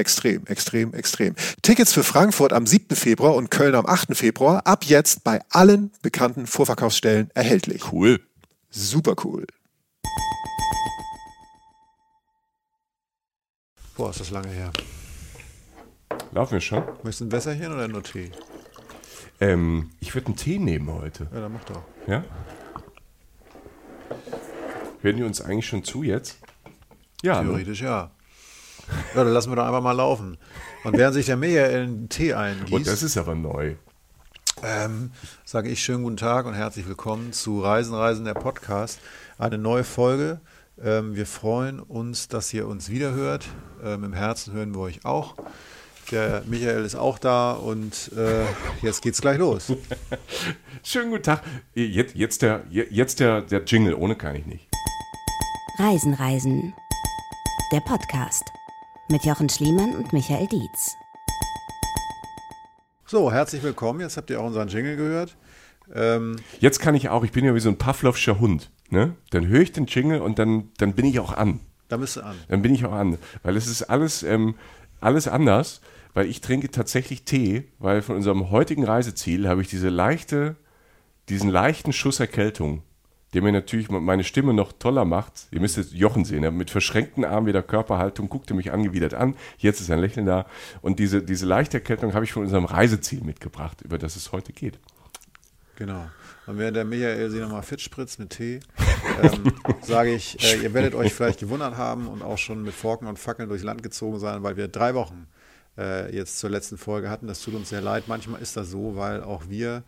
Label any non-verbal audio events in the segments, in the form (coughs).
Extrem, extrem, extrem. Tickets für Frankfurt am 7. Februar und Köln am 8. Februar ab jetzt bei allen bekannten Vorverkaufsstellen erhältlich. Cool. Super cool. Boah, ist das lange her. Laufen wir schon? Möchtest du ein Wässerchen oder nur Tee? Ähm, ich würde einen Tee nehmen heute. Ja, dann mach doch. Ja? Hören die uns eigentlich schon zu jetzt? Ja. Ne? Theoretisch ne? ja. Ja, dann lassen wir doch einfach mal laufen. Und während sich der Michael einen Tee eingießt. Und das ist aber neu. Ähm, sage ich schönen guten Tag und herzlich willkommen zu Reisen, Reisen, der Podcast. Eine neue Folge. Ähm, wir freuen uns, dass ihr uns wiederhört. Ähm, Im Herzen hören wir euch auch. Der Michael ist auch da und äh, jetzt geht's gleich los. (laughs) Schönen guten Tag. Jetzt, jetzt, der, jetzt der, der Jingle, ohne kann ich nicht. Reisen, Reisen. Der Podcast mit Jochen Schliemann und Michael Dietz. So, herzlich willkommen. Jetzt habt ihr auch unseren Jingle gehört. Ähm Jetzt kann ich auch, ich bin ja wie so ein Pavlovscher Hund. Ne? Dann höre ich den Jingle und dann, dann bin ich auch an. Da bist du an. Dann bin ich auch an. Weil es ist alles, ähm, alles anders, weil ich trinke tatsächlich Tee, weil von unserem heutigen Reiseziel habe ich diese leichte, diesen leichten Schuss Erkältung der mir natürlich meine Stimme noch toller macht. Ihr müsst jetzt Jochen sehen, er mit verschränkten Armen wieder Körperhaltung, guckte mich angewidert an. Jetzt ist ein Lächeln da. Und diese, diese leichte Erkältung habe ich von unserem Reiseziel mitgebracht, über das es heute geht. Genau. Und während der Michael sie nochmal fit spritzt mit Tee, ähm, (laughs) sage ich, äh, ihr werdet euch vielleicht gewundert haben und auch schon mit Forken und Fackeln durchs Land gezogen sein, weil wir drei Wochen äh, jetzt zur letzten Folge hatten. Das tut uns sehr leid. Manchmal ist das so, weil auch wir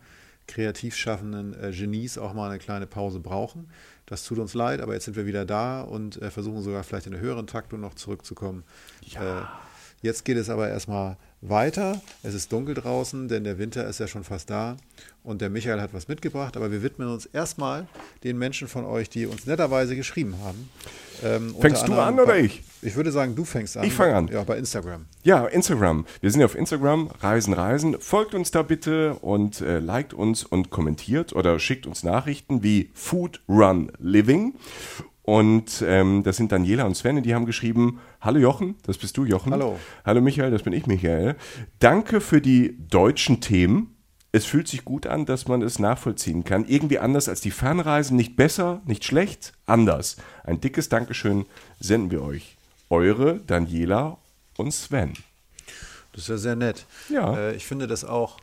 kreativ schaffenden äh, Genies auch mal eine kleine Pause brauchen. Das tut uns leid, aber jetzt sind wir wieder da und äh, versuchen sogar vielleicht in der höheren Taktung noch zurückzukommen. Ja. Äh, jetzt geht es aber erstmal weiter. Es ist dunkel draußen, denn der Winter ist ja schon fast da. Und der Michael hat was mitgebracht, aber wir widmen uns erstmal den Menschen von euch, die uns netterweise geschrieben haben. Ähm, fängst du an oder ich? Ich würde sagen, du fängst an. Ich fange an. Ja, bei Instagram. Ja, Instagram. Wir sind ja auf Instagram, Reisen, Reisen. Folgt uns da bitte und äh, liked uns und kommentiert oder schickt uns Nachrichten wie Food Run Living. Und ähm, das sind Daniela und Sven, die haben geschrieben, hallo Jochen, das bist du Jochen. Hallo. Hallo Michael, das bin ich Michael. Danke für die deutschen Themen es fühlt sich gut an, dass man es nachvollziehen kann. Irgendwie anders als die Fernreisen. Nicht besser, nicht schlecht, anders. Ein dickes Dankeschön senden wir euch. Eure Daniela und Sven. Das ist ja sehr nett. Ja. Äh, ich finde das auch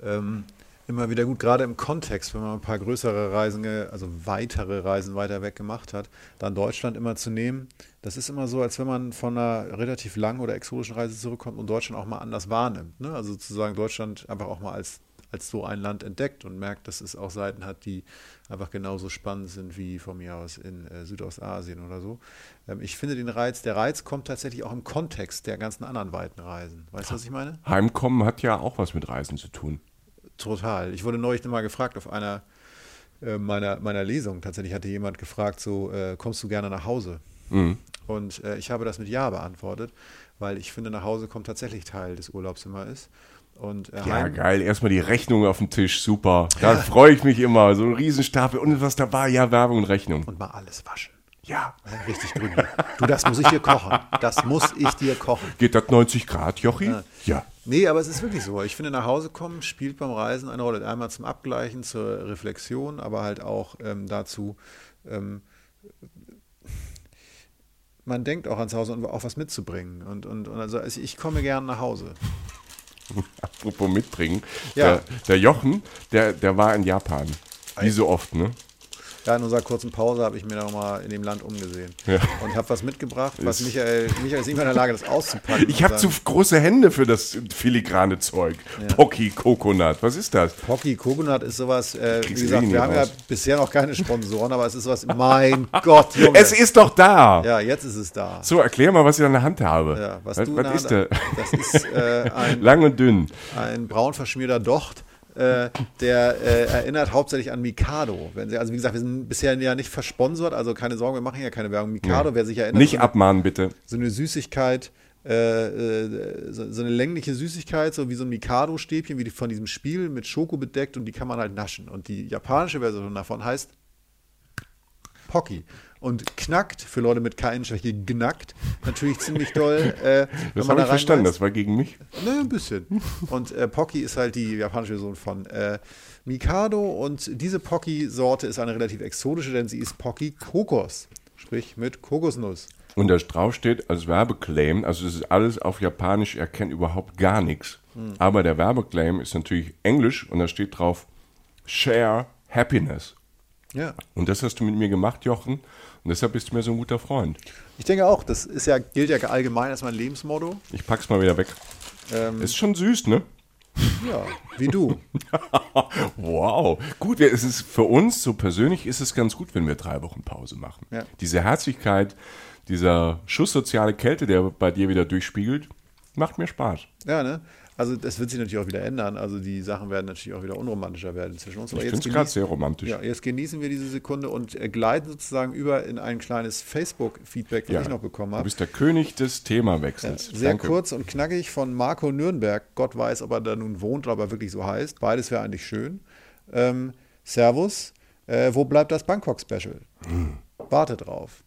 ähm, immer wieder gut, gerade im Kontext, wenn man ein paar größere Reisen, also weitere Reisen weiter weg gemacht hat, dann Deutschland immer zu nehmen. Das ist immer so, als wenn man von einer relativ langen oder exotischen Reise zurückkommt und Deutschland auch mal anders wahrnimmt. Ne? Also sozusagen Deutschland einfach auch mal als als so ein Land entdeckt und merkt, dass es auch Seiten hat, die einfach genauso spannend sind wie von mir aus in äh, Südostasien oder so. Ähm, ich finde den Reiz, der Reiz kommt tatsächlich auch im Kontext der ganzen anderen weiten Reisen. Weißt du, was ich meine? Heimkommen hat ja auch was mit Reisen zu tun. Total. Ich wurde neulich mal gefragt auf einer äh, meiner, meiner Lesung. Tatsächlich hatte jemand gefragt, so, äh, kommst du gerne nach Hause? Mhm. Und äh, ich habe das mit Ja beantwortet, weil ich finde, nach Hause kommt tatsächlich Teil des Urlaubs immer ist. Und, äh, ja, geil. Erstmal die Rechnung auf dem Tisch. Super. Da ja. (laughs) freue ich mich immer. So ein Riesenstapel. Und was dabei? Ja, Werbung und Rechnung. Und mal alles waschen. Ja. Richtig grün. Du, das muss ich dir kochen. Das muss ich dir kochen. Geht das 90 Grad, Jochi? Ja. ja. Nee, aber es ist wirklich so. Ich finde, nach Hause kommen spielt beim Reisen eine Rolle. Einmal zum Abgleichen, zur Reflexion, aber halt auch ähm, dazu, ähm, man denkt auch ans Haus und auch was mitzubringen. Und, und, und also ich komme gern nach Hause. (laughs) Apropos mitbringen. Ja. Der, der Jochen, der, der war in Japan. Wie so oft, ne? Ja, in unserer kurzen Pause habe ich mir noch mal in dem Land umgesehen. Ja. Und habe was mitgebracht, was Michael, Michael ist nicht mehr in der Lage, das auszupacken. Ich habe zu große Hände für das filigrane Zeug. Pocky Coconut, was ist das? Pocky Coconut ist sowas, äh, wie gesagt, wir haben ja raus. bisher noch keine Sponsoren, aber es ist was, mein (laughs) Gott, Junge. Es ist doch da. ja, jetzt ist es da. So, erklär mal, was ich an der Hand habe. Ja, was, was was ist der Das ist äh, ein, (laughs) Lang und dünn. ein braun verschmierter Docht. Äh, der äh, erinnert hauptsächlich an Mikado. Wenn Sie, also wie gesagt, wir sind bisher ja nicht versponsert, also keine Sorge, wir machen ja keine Werbung. Mikado, wer sich erinnert, Nicht abmahnen, bitte. so eine Süßigkeit, äh, äh, so, so eine längliche Süßigkeit, so wie so ein Mikado-Stäbchen, wie die von diesem Spiel mit Schoko bedeckt und die kann man halt naschen. Und die japanische Version davon heißt Pocky. Und knackt, für Leute mit Keinschwäche, knackt, natürlich ziemlich doll. (laughs) Äh, Das habe ich da verstanden, reinbeißt. das war gegen mich. Ne, ein bisschen. Und äh, Pocky ist halt die japanische Version von äh, Mikado. Und diese Pocky-Sorte ist eine relativ exotische, denn sie ist Pocky Kokos. Sprich mit Kokosnuss. Und da drauf steht als Werbeclaim, also es ist alles auf Japanisch, er kennt überhaupt gar nichts. Hm. Aber der Werbeclaim ist natürlich Englisch und da steht drauf Share Happiness. Ja. Und das hast du mit mir gemacht, Jochen. Und deshalb bist du mir so ein guter Freund. Ich denke auch, das ist ja, gilt ja allgemein als mein Lebensmotto. Ich pack's mal wieder weg. Ähm, Ist schon süß, ne? ja, wie du. (laughs) Wow. Gut, es ist für uns so persönlich ist es ganz gut, wenn wir drei Wochen Pause machen. Ja. Diese Herzlichkeit, dieser Schuss soziale Kälte, der bei dir wieder durchspiegelt, macht mir Spaß. Ja, ne? Also das wird sich natürlich auch wieder ändern. Also die Sachen werden natürlich auch wieder unromantischer werden zwischen uns. Ich Aber finde es gerade sehr romantisch. ja, jetzt genießen wir diese Sekunde und äh, gleiten sozusagen über in ein kleines Facebook-Feedback, das Ja. ich noch bekommen Du habe. bist der König des Themawechsels. Sehr Danke. kurz und knackig von Marco Nürnberg. Gott weiß, ob er da nun wohnt oder ob er wirklich so heißt. Beides wäre eigentlich schön. Ähm, Servus. Äh, wo bleibt das Bangkok-Special? Hm. Warte drauf.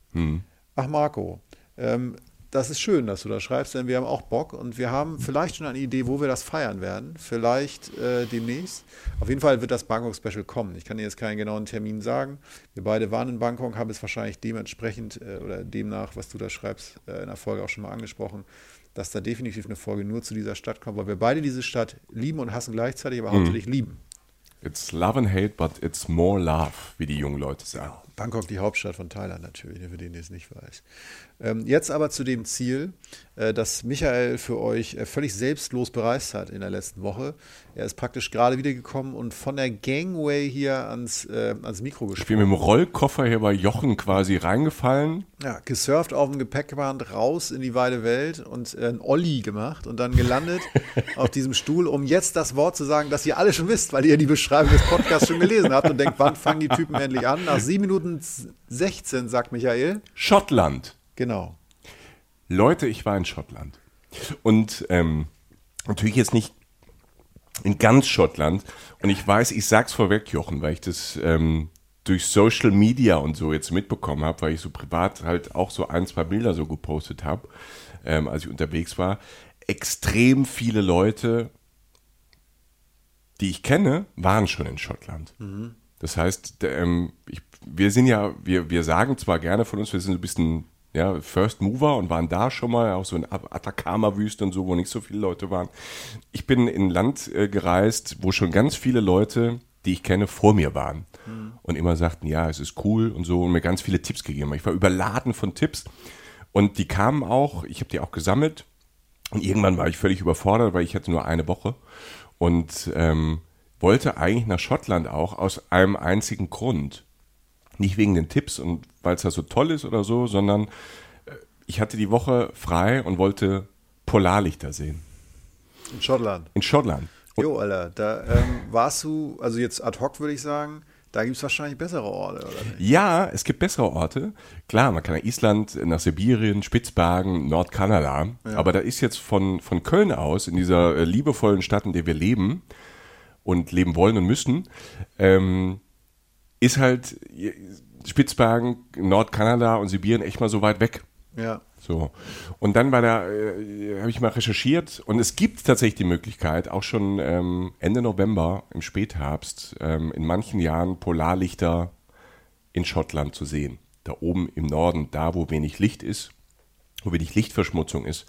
Ach, Marco. Ähm, das ist schön, dass du das schreibst, denn wir haben auch Bock und wir haben vielleicht schon eine Idee, wo wir das feiern werden. Vielleicht äh, demnächst. Auf jeden Fall wird das Bangkok-Special kommen. Ich kann dir jetzt keinen genauen Termin sagen. Wir beide waren in Bangkok, haben es wahrscheinlich dementsprechend äh, oder demnach, was du da schreibst, äh, in der Folge auch schon mal angesprochen, dass da definitiv eine Folge nur zu dieser Stadt kommt, weil wir beide diese Stadt lieben und hassen gleichzeitig, aber hauptsächlich lieben. It's love and hate, but it's more love, wie die jungen Leute sagen. Bangkok, die Hauptstadt von Thailand natürlich, für den, der es nicht weiß. Ähm, jetzt aber zu dem Ziel, äh, das Michael für euch äh, völlig selbstlos bereist hat in der letzten Woche. Er ist praktisch gerade wiedergekommen und von der Gangway hier ans, äh, ans Mikro Ich bin mit gesprungen. dem Rollkoffer hier bei Jochen quasi reingefallen. Ja, gesurft auf dem Gepäckband raus in die weite Welt und äh, ein Olli gemacht und dann gelandet (laughs) auf diesem Stuhl, um jetzt das Wort zu sagen, das ihr alle schon wisst, weil ihr die Beschreibung des Podcasts schon gelesen habt und denkt, wann fangen die Typen endlich an? Nach 7 Minuten 16, sagt Michael. Schottland. Genau. Leute, ich war in Schottland. Und ähm, natürlich jetzt nicht in ganz Schottland. Und ich weiß, ich sag's vorweg, Jochen, weil ich das ähm, durch Social Media und so jetzt mitbekommen habe, weil ich so privat halt auch so ein, zwei Bilder so gepostet habe, ähm, als ich unterwegs war. Extrem viele Leute, die ich kenne, waren schon in Schottland. Das heißt, ähm, ich, wir sind ja, wir, wir sagen zwar gerne von uns, wir sind so ein bisschen ja, First Mover und waren da schon mal, auch so in Atacama-Wüste und so, wo nicht so viele Leute waren. Ich bin in ein Land äh, gereist, wo schon ganz viele Leute, die ich kenne, vor mir waren. Und immer sagten, ja, es ist cool und so und mir ganz viele Tipps gegeben. haben. Ich war überladen von Tipps und die kamen auch, ich habe die auch gesammelt und irgendwann war ich völlig überfordert, weil ich hatte nur eine Woche und ähm, wollte eigentlich nach Schottland auch aus einem einzigen Grund. Nicht wegen den Tipps und weil es da so toll ist oder so, sondern äh, ich hatte die Woche frei und wollte Polarlichter sehen. In Schottland. In Schottland. Jo, Alter, da ähm, warst du, also jetzt ad hoc würde ich sagen, da gibt es wahrscheinlich bessere Orte, oder nicht? Ja, es gibt bessere Orte. Klar, man kann nach Island, nach Sibirien, Spitzbergen, Nordkanada. Aber da ist jetzt von, von Köln aus, in dieser äh, liebevollen Stadt, in der wir leben und leben wollen und müssen, ähm, ist halt äh, Spitzbergen, Nordkanada und Sibirien echt mal so weit weg. Ja. So. Und dann war da, äh, habe ich mal recherchiert und es gibt tatsächlich die Möglichkeit, auch schon ähm, Ende November im Spätherbst ähm, in manchen Jahren Polarlichter in Schottland zu sehen. Da oben im Norden, da wo wenig Licht ist, wo wenig Lichtverschmutzung ist.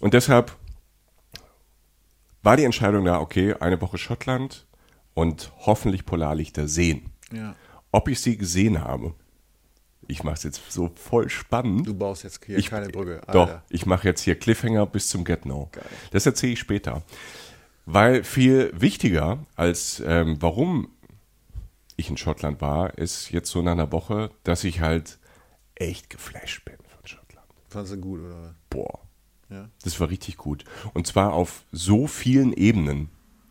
Und deshalb war die Entscheidung da, okay, eine Woche Schottland und hoffentlich Polarlichter sehen. Ja. Ob ich sie gesehen habe, ich mache es jetzt so voll spannend. Du baust jetzt hier ich, keine Brücke. Doch, Alter. ich mache jetzt hier Cliffhanger bis zum Get No. Geil. Das erzähle ich später. Weil viel wichtiger als ähm, warum ich in Schottland war, ist jetzt so nach einer Woche, dass ich halt echt geflasht bin von Schottland. Fandest du gut, oder? Boah, Ja. das war richtig gut. Und zwar auf so vielen Ebenen.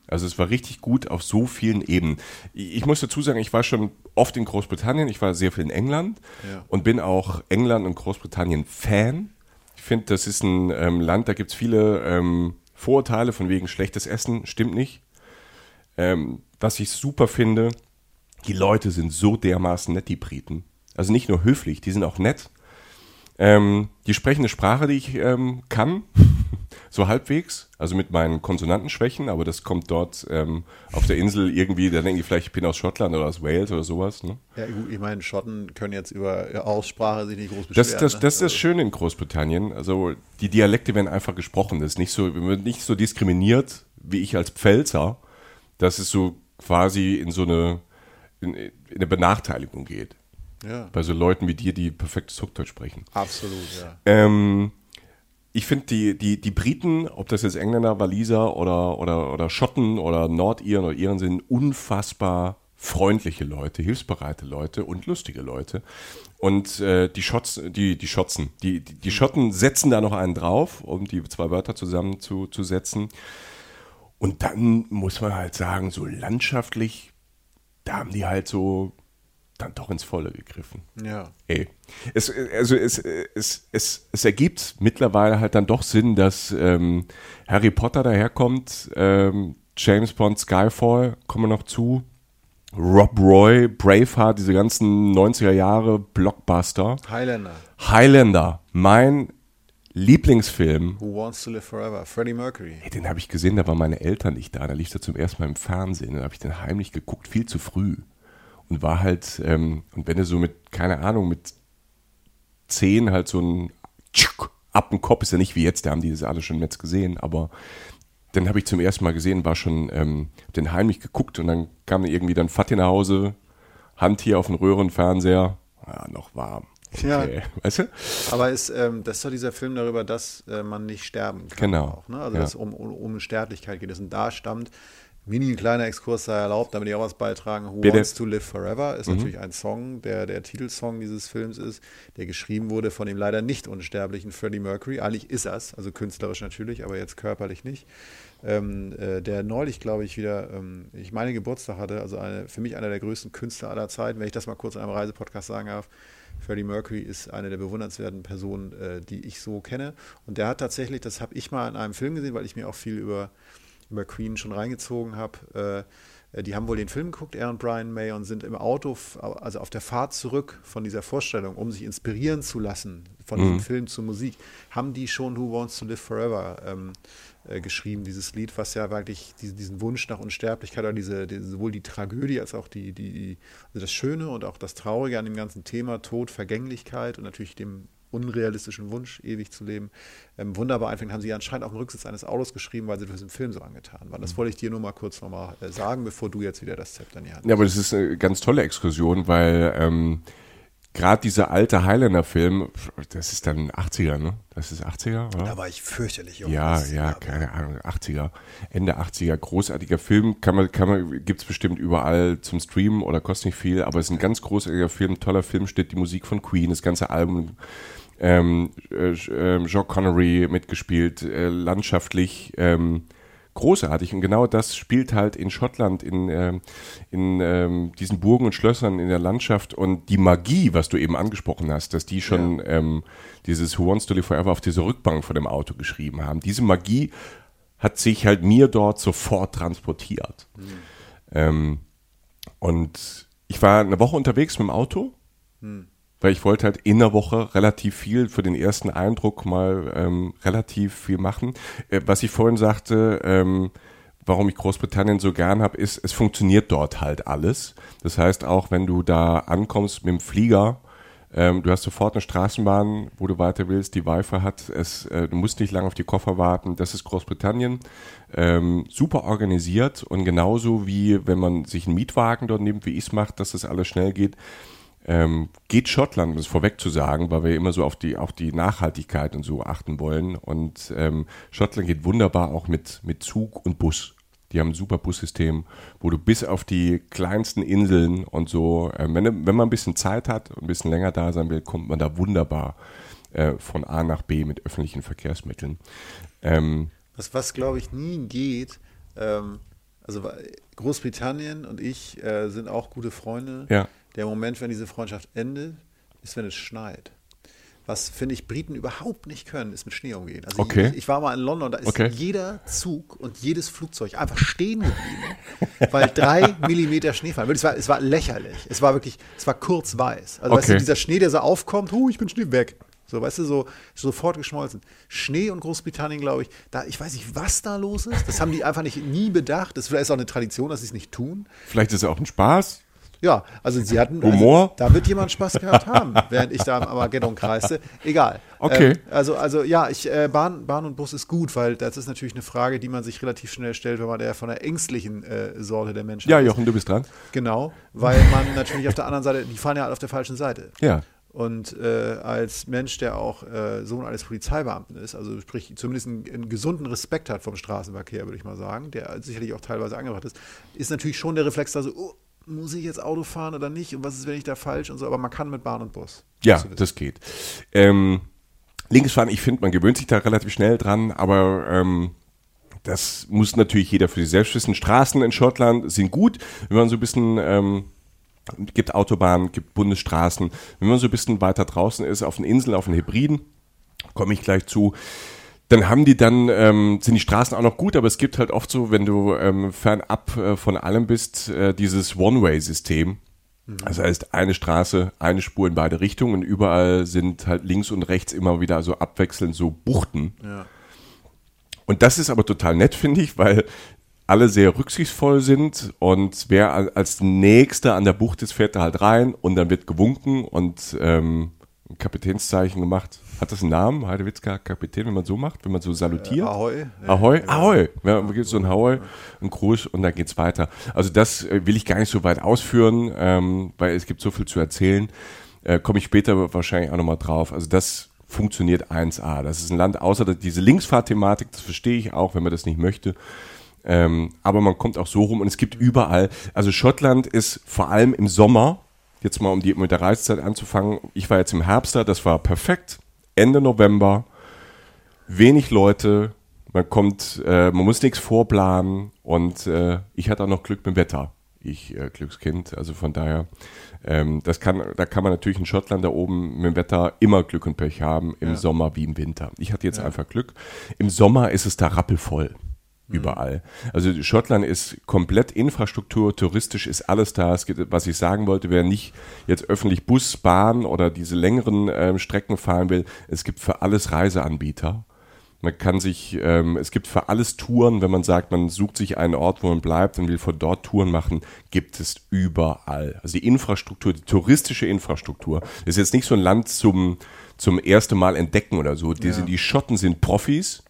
Also es war richtig gut auf so vielen Ebenen. Ich muss dazu sagen, ich war schon oft in Großbritannien, ich war sehr viel in England Ja. und bin auch England und Großbritannien Fan. Ich finde, das ist ein ähm, Land, da gibt es viele ähm, Vorurteile von wegen schlechtes Essen, stimmt nicht. Ähm, was ich super finde, die Leute sind so dermaßen nett, die Briten. Also nicht nur höflich, die sind auch nett. Ähm, die sprechen eine Sprache, die ich ähm, kann, so halbwegs, also mit meinen Konsonantenschwächen, aber das kommt dort ähm, auf der Insel irgendwie, da denken die vielleicht, ich bin aus Schottland oder aus Wales oder sowas. Ne? Ja, gut, ich meine, Schotten können jetzt über Aussprache sich nicht groß beschweren. Das, das, ne? das ist das Schöne in Großbritannien. Also die Dialekte werden einfach gesprochen. Das ist nicht so, wir nicht so diskriminiert wie ich als Pfälzer, dass es so quasi in so eine, in, in eine Benachteiligung geht. Ja, Bei so Leuten wie dir, die perfektes Hochdeutsch sprechen. absolut, ja. Ähm, ich finde die, die, die Briten, ob das jetzt Engländer, Waliser oder, oder, oder Schotten oder Nordiren oder Iren sind, unfassbar freundliche Leute, hilfsbereite Leute und lustige Leute. Und äh, die Schotz, die, die Schotzen, die, die, die Schotten setzen da noch einen drauf, um die zwei Wörter zusammen zu, zu setzen. Und dann muss man halt sagen, so landschaftlich, da haben die halt so dann doch ins Volle gegriffen. Ja, Ey, es, also es, es, es, es ergibt mittlerweile halt dann doch Sinn, dass ähm, Harry Potter daherkommt, ähm, James Bond, Skyfall, kommen wir noch zu, Rob Roy, Braveheart, diese ganzen 90er Jahre Blockbuster, Highlander, Highlander, mein Lieblingsfilm. Who Wants to Live Forever, Freddie Mercury. Ey, den habe ich gesehen, da waren meine Eltern nicht da, da lief er zum ersten Mal im Fernsehen, dann habe ich den heimlich geguckt, viel zu früh. Und war halt, ähm, und wenn du so mit, keine Ahnung, mit zehn halt so ein Tschuck ab dem Kopf, ist ja nicht wie jetzt, da haben die das alle schon im Netz gesehen, aber dann habe ich zum ersten Mal gesehen, war schon ähm, hab den heimlich geguckt und dann kam irgendwie dann Fatih nach Hause, Hand hier auf den Röhrenfernseher, ja, noch warm. Ja. Okay. Weißt du? Aber ist, ähm, das ist doch dieser Film darüber, dass äh, man nicht sterben kann. Genau. Auch, ne? Also, Ja. dass es um, um, um Sterblichkeit geht. Das und da stammt, mini ein kleiner Exkurs sei erlaubt, damit ich auch was beitragen. Who Bitte. Wants to Live Forever ist natürlich ein Song, der der Titelsong dieses Films ist, der geschrieben wurde von dem leider nicht unsterblichen Freddie Mercury. Eigentlich ist er's, also künstlerisch natürlich, aber jetzt körperlich nicht. Ähm, äh, der neulich, glaube ich, wieder, ähm, ich meine Geburtstag hatte, also eine, für mich einer der größten Künstler aller Zeiten, wenn ich das mal kurz in einem Reisepodcast sagen darf. Freddie Mercury ist eine der bewundernswerten Personen, äh, die ich so kenne. Und der hat tatsächlich, das habe ich mal in einem Film gesehen, weil ich mir auch viel über, über Queen schon reingezogen habe. Äh, die haben wohl den Film geguckt, er und Brian May, und sind im Auto, also auf der Fahrt zurück von dieser Vorstellung, um sich inspirieren zu lassen von diesem Film zur Musik, haben die schon Who Wants to Live Forever ähm, äh, geschrieben, dieses Lied, was ja wirklich diesen, diesen Wunsch nach Unsterblichkeit oder diese, diese, sowohl die Tragödie als auch die, die, die also das Schöne und auch das Traurige an dem ganzen Thema Tod, Vergänglichkeit und natürlich dem unrealistischen Wunsch, ewig zu leben, ähm, wunderbar einfängt, haben sie anscheinend auf dem Rücksitz eines Autos geschrieben, weil sie das im Film so angetan waren. Das wollte ich dir nur mal kurz nochmal äh, sagen, bevor du jetzt wieder das Zepter in die Hand Ja, aber das ist eine ganz tolle Exkursion, weil ähm, gerade dieser alte Highlander-Film, das ist dann 80er, ne? Das ist 80er, oder? Da war ich fürchterlich jung. Ja, ja, keine Ahnung, 80er, Ende 80er, großartiger Film, kann man, kann man, gibt's bestimmt überall zum Streamen oder kostet nicht viel, aber es ist ein ganz großartiger Film, toller Film, steht die Musik von Queen, das ganze Album, ähm, äh, äh, Jean Connery mitgespielt, äh, landschaftlich, ähm, großartig. Und genau das spielt halt in Schottland, in, ähm, in ähm, diesen Burgen und Schlössern, in der Landschaft. Und die Magie, was du eben angesprochen hast, dass die schon ähm, dieses Who Wants to Live Forever auf dieser Rückbank von dem Auto geschrieben haben. Diese Magie hat sich halt mir dort sofort transportiert. Ähm, und ich war eine Woche unterwegs mit dem Auto, weil ich wollte halt in der Woche relativ viel für den ersten Eindruck mal ähm, relativ viel machen. Äh, was ich vorhin sagte, ähm, warum ich Großbritannien so gern habe, ist, es funktioniert dort halt alles. Das heißt, auch wenn du da ankommst mit dem Flieger, Ähm, du hast sofort eine Straßenbahn, wo du weiter willst, die Wi-Fi hat. Es, äh, du musst nicht lange auf die Koffer warten. Das ist Großbritannien. Ähm, super organisiert und genauso wie wenn man sich einen Mietwagen dort nimmt, wie ich es mache, dass das alles schnell geht. Ähm, geht Schottland, um es vorweg zu sagen, weil wir immer so auf die, auf die Nachhaltigkeit und so achten wollen. Und ähm, Schottland geht wunderbar auch mit, mit Zug und Bus. Die haben ein super Bussystem, wo du bis auf die kleinsten Inseln und so, äh, wenn, wenn man ein bisschen Zeit hat und ein bisschen länger da sein will, kommt man da wunderbar äh, von A nach B mit öffentlichen Verkehrsmitteln. Ähm, was, was glaube ich nie geht, ähm, also Großbritannien und ich äh, sind auch gute Freunde. Ja. Der Moment, wenn diese Freundschaft endet, ist, wenn es schneit was, finde ich, Briten überhaupt nicht können, ist mit Schnee umgehen. Also okay. ich, ich, war mal in London, da ist okay. jeder Zug und jedes Flugzeug einfach stehen geblieben, (laughs) weil drei Millimeter Schnee fallen. Es war, es war lächerlich. Es war wirklich, es war kurz weiß. Also okay. weißt du, dieser Schnee, der so aufkommt, oh, ich bin Schnee weg. So, weißt du, so sofort geschmolzen. Schnee und Großbritannien, glaube ich, da, ich weiß nicht, was da los ist. Das haben die einfach nicht nie bedacht. Das ist vielleicht auch eine Tradition, dass sie es nicht tun. Vielleicht ist es auch ein Spaß. Ja, also sie hatten. Humor? Also, da wird jemand Spaß gehabt haben, (laughs) während ich da am Armageddon kreiste. Egal. Okay. Ähm, also, also ja, ich, äh, Bahn, Bahn und Bus ist gut, weil das ist natürlich eine Frage, die man sich relativ schnell stellt, wenn man der von der ängstlichen äh, Sorte der Menschen Ja, Jochen, du bist dran. Genau, weil man natürlich auf der anderen Seite, die fahren ja alle auf der falschen Seite. Ja. Und äh, als Mensch, der auch äh, Sohn eines Polizeibeamten ist, also sprich zumindest einen, einen, gesunden Respekt hat vom Straßenverkehr, würde ich mal sagen, der sicherlich auch teilweise angebracht ist, ist natürlich schon der Reflex da so, oh, muss ich jetzt Auto fahren oder nicht und was ist, wenn ich da falsch und so, aber man kann mit Bahn und Bus. Ja, das geht. Ähm, Linksfahren, ich finde, man gewöhnt sich da relativ schnell dran, aber ähm, das muss natürlich jeder für sich selbst wissen. Straßen in Schottland sind gut, wenn man so ein bisschen ähm, gibt Autobahnen, gibt Bundesstraßen. Wenn man so ein bisschen weiter draußen ist, auf den Inseln, auf den Hybriden, komme ich gleich zu, dann haben die dann, ähm, sind die Straßen auch noch gut, aber es gibt halt oft so, wenn du ähm, fernab äh, von allem bist, äh, dieses One-Way-System. Mhm. Das heißt, eine Straße, eine Spur in beide Richtungen und überall sind halt links und rechts immer wieder so abwechselnd so Buchten. Ja. Und das ist aber total nett, finde ich, weil alle sehr rücksichtsvoll sind und wer als Nächster an der Bucht ist, fährt da halt rein und dann wird gewunken und ähm, ein Kapitänszeichen gemacht. Hat das einen Namen? Heidewitzka Kapitän, wenn man so macht, wenn man so salutiert? Äh, Ahoi. Ahoi, Ahoi. Ja, man gibt so ein Ahoi, ein Gruß und dann geht's weiter. Also das äh, will ich gar nicht so weit ausführen, ähm, weil es gibt so viel zu erzählen. Äh, Komme ich später wahrscheinlich auch nochmal drauf. Also das funktioniert 1A. Das ist ein Land, außer diese Linksfahrthematik, das verstehe ich auch, wenn man das nicht möchte. Ähm, aber man kommt auch so rum und es gibt überall, also Schottland ist vor allem im Sommer, jetzt mal um die, mit der Reisezeit anzufangen, ich war jetzt im Herbst da, das war perfekt. Ende November, wenig Leute, man kommt, äh, man muss nichts vorplanen und äh, ich hatte auch noch Glück mit dem Wetter. Ich äh, Glückskind, also von daher, ähm, das kann, da kann man natürlich in Schottland da oben mit dem Wetter immer Glück und Pech haben, im Ja. Sommer wie im Winter. Ich hatte jetzt einfach Glück. Im Sommer ist es da rappelvoll überall. Also Schottland ist komplett Infrastruktur, touristisch ist alles da. Es gibt, was ich sagen wollte, wer nicht jetzt öffentlich Bus, Bahn oder diese längeren ähm, Strecken fahren will, es gibt für alles Reiseanbieter. Man kann sich, ähm, es gibt für alles Touren, wenn man sagt, man sucht sich einen Ort, wo man bleibt und will von dort Touren machen, gibt es überall. Also die Infrastruktur, die touristische Infrastruktur, ist jetzt nicht so ein Land zum, zum ersten Mal entdecken oder so. Die, sind, die Schotten sind Profis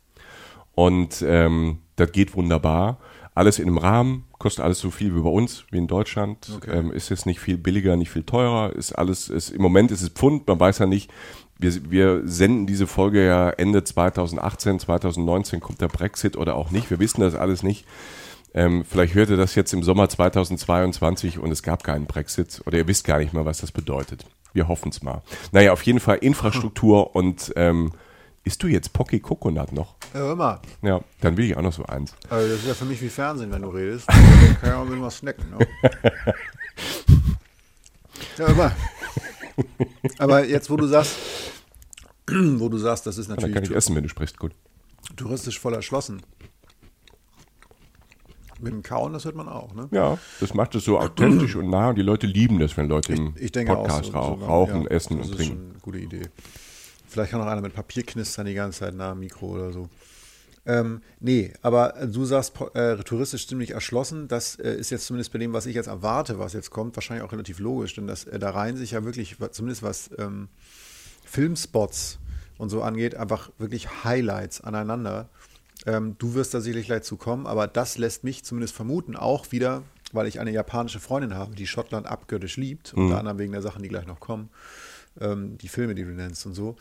und ähm, das geht wunderbar. Alles in einem Rahmen, kostet alles so viel wie bei uns, wie in Deutschland. Okay. Ähm, ist jetzt nicht viel billiger, nicht viel teurer. Ist alles, ist, im Moment ist es Pfund, man weiß ja nicht. Wir, wir senden diese Folge ja Ende 2018, 2019 kommt der Brexit oder auch nicht. Wir wissen das alles nicht. Ähm, vielleicht hört ihr das jetzt im Sommer 2022 und es gab keinen Brexit oder ihr wisst gar nicht mehr, was das bedeutet. Wir hoffen es mal. Naja, auf jeden Fall Infrastruktur und ähm, isst du jetzt Pocky Coconut noch? Ja, mal. Ja, dann will ich auch noch so eins. Also das ist ja für mich wie Fernsehen, wenn du redest. Da (laughs) kann ich auch mal snacken. Ne? Ja, aber, aber jetzt, wo du sagst, wo du sagst, das ist Dann kann ich natürlich essen, wenn du sprichst. Gut. touristisch voll erschlossen. Mit dem Kauen, das hört man auch, ne? Ja, das macht es so authentisch und nah und die Leute lieben das, wenn Leute im Ich denke Podcast auch. so- rauchen, ja, essen das und ist trinken. schon eine gute Idee. Vielleicht kann auch einer mit Papier knistern die ganze Zeit nah am Mikro oder so. Ähm, nee, aber du sagst äh, touristisch ziemlich erschlossen. Das äh, ist jetzt zumindest bei dem, was ich jetzt erwarte, was jetzt kommt, wahrscheinlich auch relativ logisch, denn das, äh, da reihen sich ja wirklich, zumindest was ähm, Filmspots und so angeht, einfach wirklich Highlights aneinander. Ähm, du wirst da sicherlich gleich zu kommen, aber das lässt mich zumindest vermuten, auch wieder, weil ich eine japanische Freundin habe, die Schottland abgöttisch liebt, mhm. unter anderem wegen der Sachen, die gleich noch kommen, ähm, die Filme, die du nennst und so.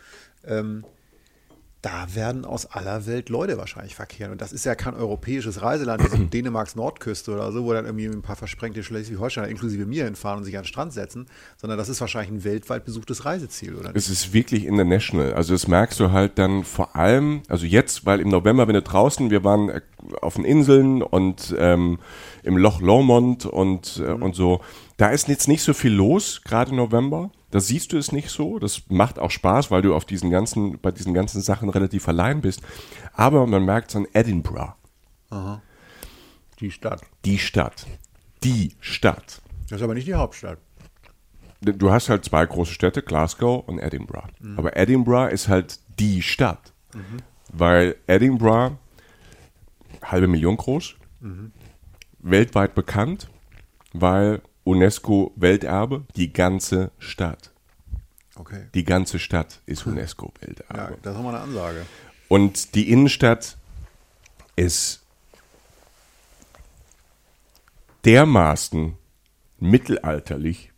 Ähm, da werden aus aller Welt Leute wahrscheinlich verkehren. Und das ist ja kein europäisches Reiseland, wie so (clears throat) Dänemarks Nordküste oder so, wo dann irgendwie ein paar versprengte Schleswig-Holsteiner inklusive mir hinfahren und sich an den Strand setzen, sondern das ist wahrscheinlich ein weltweit besuchtes Reiseziel, oder nicht? Es ist wirklich international. Also das merkst du halt dann vor allem, also jetzt, weil im November, wenn du draußen, wir waren äh, auf den Inseln und ähm, im Loch Lomond und, äh, mhm. und so, da ist jetzt nicht so viel los, gerade im November. Da siehst du es nicht so. Das macht auch Spaß, weil du auf diesen ganzen, bei diesen ganzen Sachen relativ allein bist. Aber man merkt es an Edinburgh. Aha. Die Stadt. Die Stadt. Die Stadt. Das ist aber nicht die Hauptstadt. Du hast halt zwei große Städte, Glasgow und Edinburgh. Mhm. Aber Edinburgh ist halt die Stadt. Mhm. Weil Edinburgh, halbe Million groß, mhm. weltweit bekannt, weil UNESCO-Welterbe, die ganze Stadt. Okay. Die ganze Stadt ist (laughs) UNESCO-Welterbe. Ja, das ist mal eine Ansage. Und die Innenstadt ist dermaßen mittelalterlich.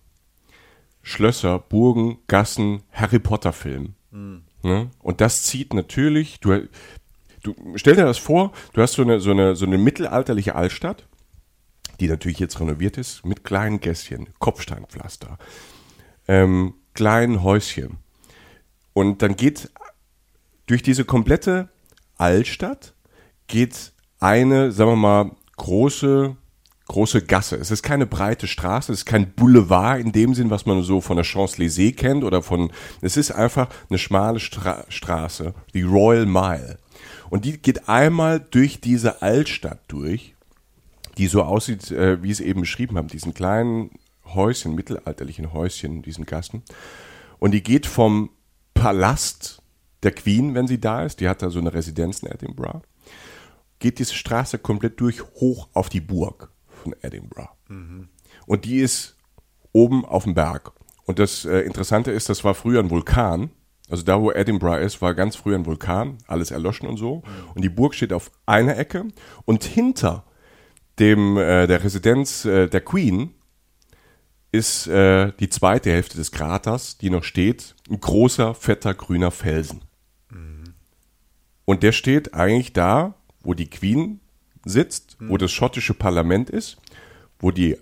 Schlösser, Burgen, Gassen, Harry Potter Film. Mhm. Ne? Und das zieht natürlich, du, du stell dir das vor, du hast so eine, so eine, so eine mittelalterliche Altstadt die natürlich jetzt renoviert ist, mit kleinen Gässchen, Kopfsteinpflaster, ähm, kleinen Häuschen. Und dann geht durch diese komplette Altstadt geht eine, sagen wir mal, große, große Gasse. Es ist keine breite Straße, es ist kein Boulevard in dem Sinn, was man so von der Champs-Élysées kennt oder von, es ist einfach eine schmale Stra Straße, die Royal Mile. Und die geht einmal durch diese Altstadt durch die so aussieht, äh, wie ich es eben beschrieben habe, diesen kleinen Häuschen, mittelalterlichen Häuschen, diesen Gassen. Und die geht vom Palast der Queen, wenn sie da ist, die hat da so eine Residenz in Edinburgh, geht diese Straße komplett durch hoch auf die Burg von Edinburgh. Mhm. Und die ist oben auf dem Berg. Und das äh, Interessante ist, das war früher ein Vulkan. Also da, wo Edinburgh ist, war ganz früher ein Vulkan, alles erloschen und so. Mhm. Und die Burg steht auf einer Ecke und hinter dem äh, der Residenz äh, der Queen ist äh, die zweite Hälfte des Kraters, die noch steht, ein großer, fetter, grüner Felsen. Mhm. Und der steht eigentlich da, wo die Queen sitzt, mhm. wo das schottische Parlament ist, wo die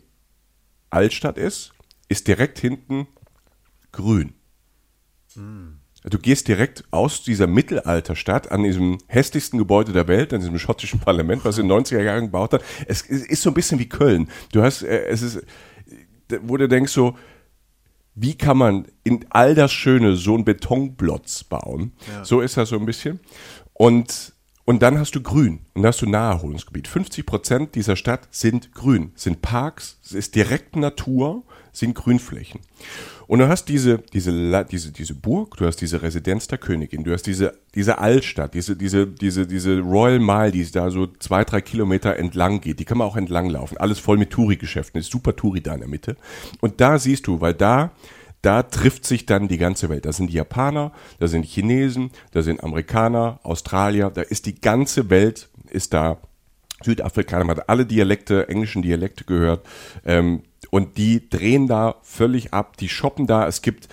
Altstadt ist, ist direkt hinten grün. Mhm. Du gehst direkt aus dieser Mittelalterstadt an diesem hässlichsten Gebäude der Welt, an diesem schottischen Parlament, was in den 90er Jahren gebaut hat. Es ist so ein bisschen wie Köln. Du hast, äh, es ist, wo du denkst so, wie kann man in all das Schöne so einen Betonblotz bauen? Ja. So ist das so ein bisschen. Und, und dann hast du Grün und dann hast du Naherholungsgebiet. 50 Prozent dieser Stadt sind grün, sind Parks, es ist direkt Natur, sind Grünflächen. Und du hast diese, diese, diese, diese Burg, du hast diese Residenz der Königin, du hast diese, diese Altstadt, diese, diese, diese, diese Royal Mile, die da so zwei, drei Kilometer entlang geht. Die kann man auch entlang laufen. Alles voll mit Touri-Geschäften, ist super Touri da in der Mitte. Und da siehst du, weil da, da trifft sich dann die ganze Welt. Da sind die Japaner, da sind die Chinesen, da sind Amerikaner, Australier, da ist die ganze Welt, ist da Südafrikaner, man hat alle Dialekte, englischen Dialekte gehört. Ähm, und die drehen da völlig ab, die shoppen da. Es gibt,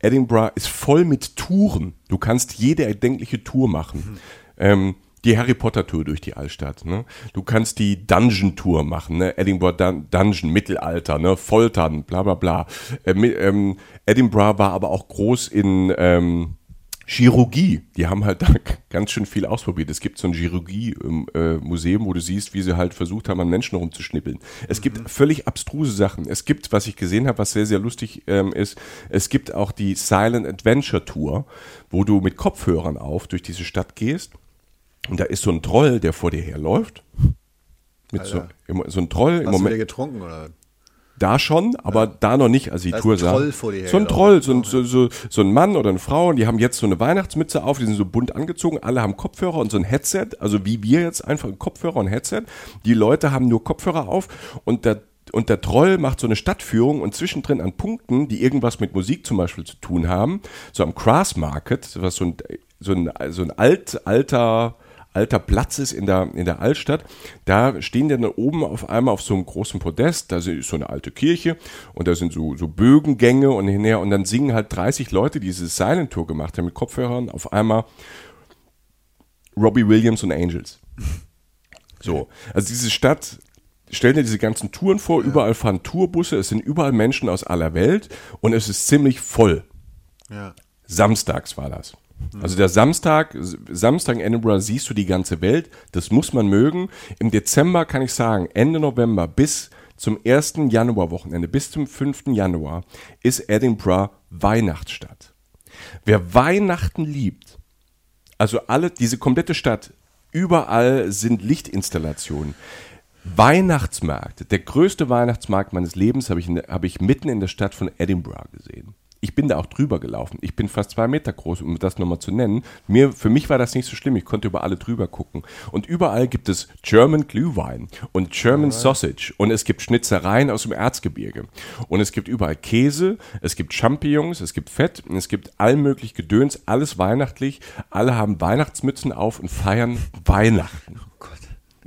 Edinburgh ist voll mit Touren. Du kannst jede erdenkliche Tour machen. Mhm. Ähm, die Harry Potter Tour durch die Altstadt. Ne? Du kannst die Dungeon Tour machen, ne? Edinburgh Dun Dungeon, Mittelalter, ne? Foltern, bla bla bla. Ähm, ähm, Edinburgh war aber auch groß in ähm, Chirurgie, die haben halt (laughs) da ganz schön viel ausprobiert. Es gibt so ein Chirurgie-Museum, wo du siehst, wie sie halt versucht haben, an Menschen rumzuschnippeln. Es mhm. gibt völlig abstruse Sachen. Es gibt, was ich gesehen habe, was sehr, sehr lustig ähm, ist, es gibt auch die Silent Adventure Tour, wo du mit Kopfhörern auf durch diese Stadt gehst. Und da ist so ein Troll, der vor dir herläuft. Mit so, so ein Troll Hast im Moment. Du getrunken oder? Da schon, aber da noch nicht, als die Da ist Tour ein sah. Troll vor dir So ein. Troll, so ein, so, so, so ein Mann oder eine Frau, und die haben jetzt so eine Weihnachtsmütze auf, die sind so bunt angezogen, alle haben Kopfhörer und so ein Headset, also wie wir jetzt einfach ein Kopfhörer und Headset. Die Leute haben nur Kopfhörer auf und der und der Troll macht so eine Stadtführung und zwischendrin an Punkten, die irgendwas mit Musik zum Beispiel zu tun haben, so am Grass Market, was so ein, so ein, so ein alt, alter, alter Platz ist in der, in der Altstadt, da stehen dann oben auf einmal auf so einem großen Podest, da ist so eine alte Kirche und da sind so, so Bögengänge und hinher und dann singen halt 30 Leute, die diese Silent Tour gemacht haben mit Kopfhörern, auf einmal Robbie Williams und Angels. (laughs) So, also diese Stadt, stell dir diese ganzen Touren vor, überall fahren Tourbusse, es sind überall Menschen aus aller Welt und es ist ziemlich voll. Ja. Samstags war das. Also der Samstag, Samstag in Edinburgh siehst du die ganze Welt, das muss man mögen. Im Dezember kann ich sagen, Ende November bis zum 1. Januar-Wochenende, bis zum 5. Januar, ist Edinburgh Weihnachtsstadt. Wer Weihnachten liebt, also alle, diese komplette Stadt, überall sind Lichtinstallationen. Weihnachtsmarkt, der größte Weihnachtsmarkt meines Lebens habe ich, in habe ich mitten in der Stadt von Edinburgh gesehen. Ich bin da auch drüber gelaufen. Ich bin fast zwei Meter groß, um das nochmal zu nennen. Mir, für mich war das nicht so schlimm. Ich konnte über alle drüber gucken. Und überall gibt es German Glühwein und German Sausage. Und es gibt Schnitzereien aus dem Erzgebirge. Und es gibt überall Käse, es gibt Champignons, es gibt Fett, und es gibt all möglich Gedöns, alles weihnachtlich. Alle haben Weihnachtsmützen auf und feiern Weihnachten.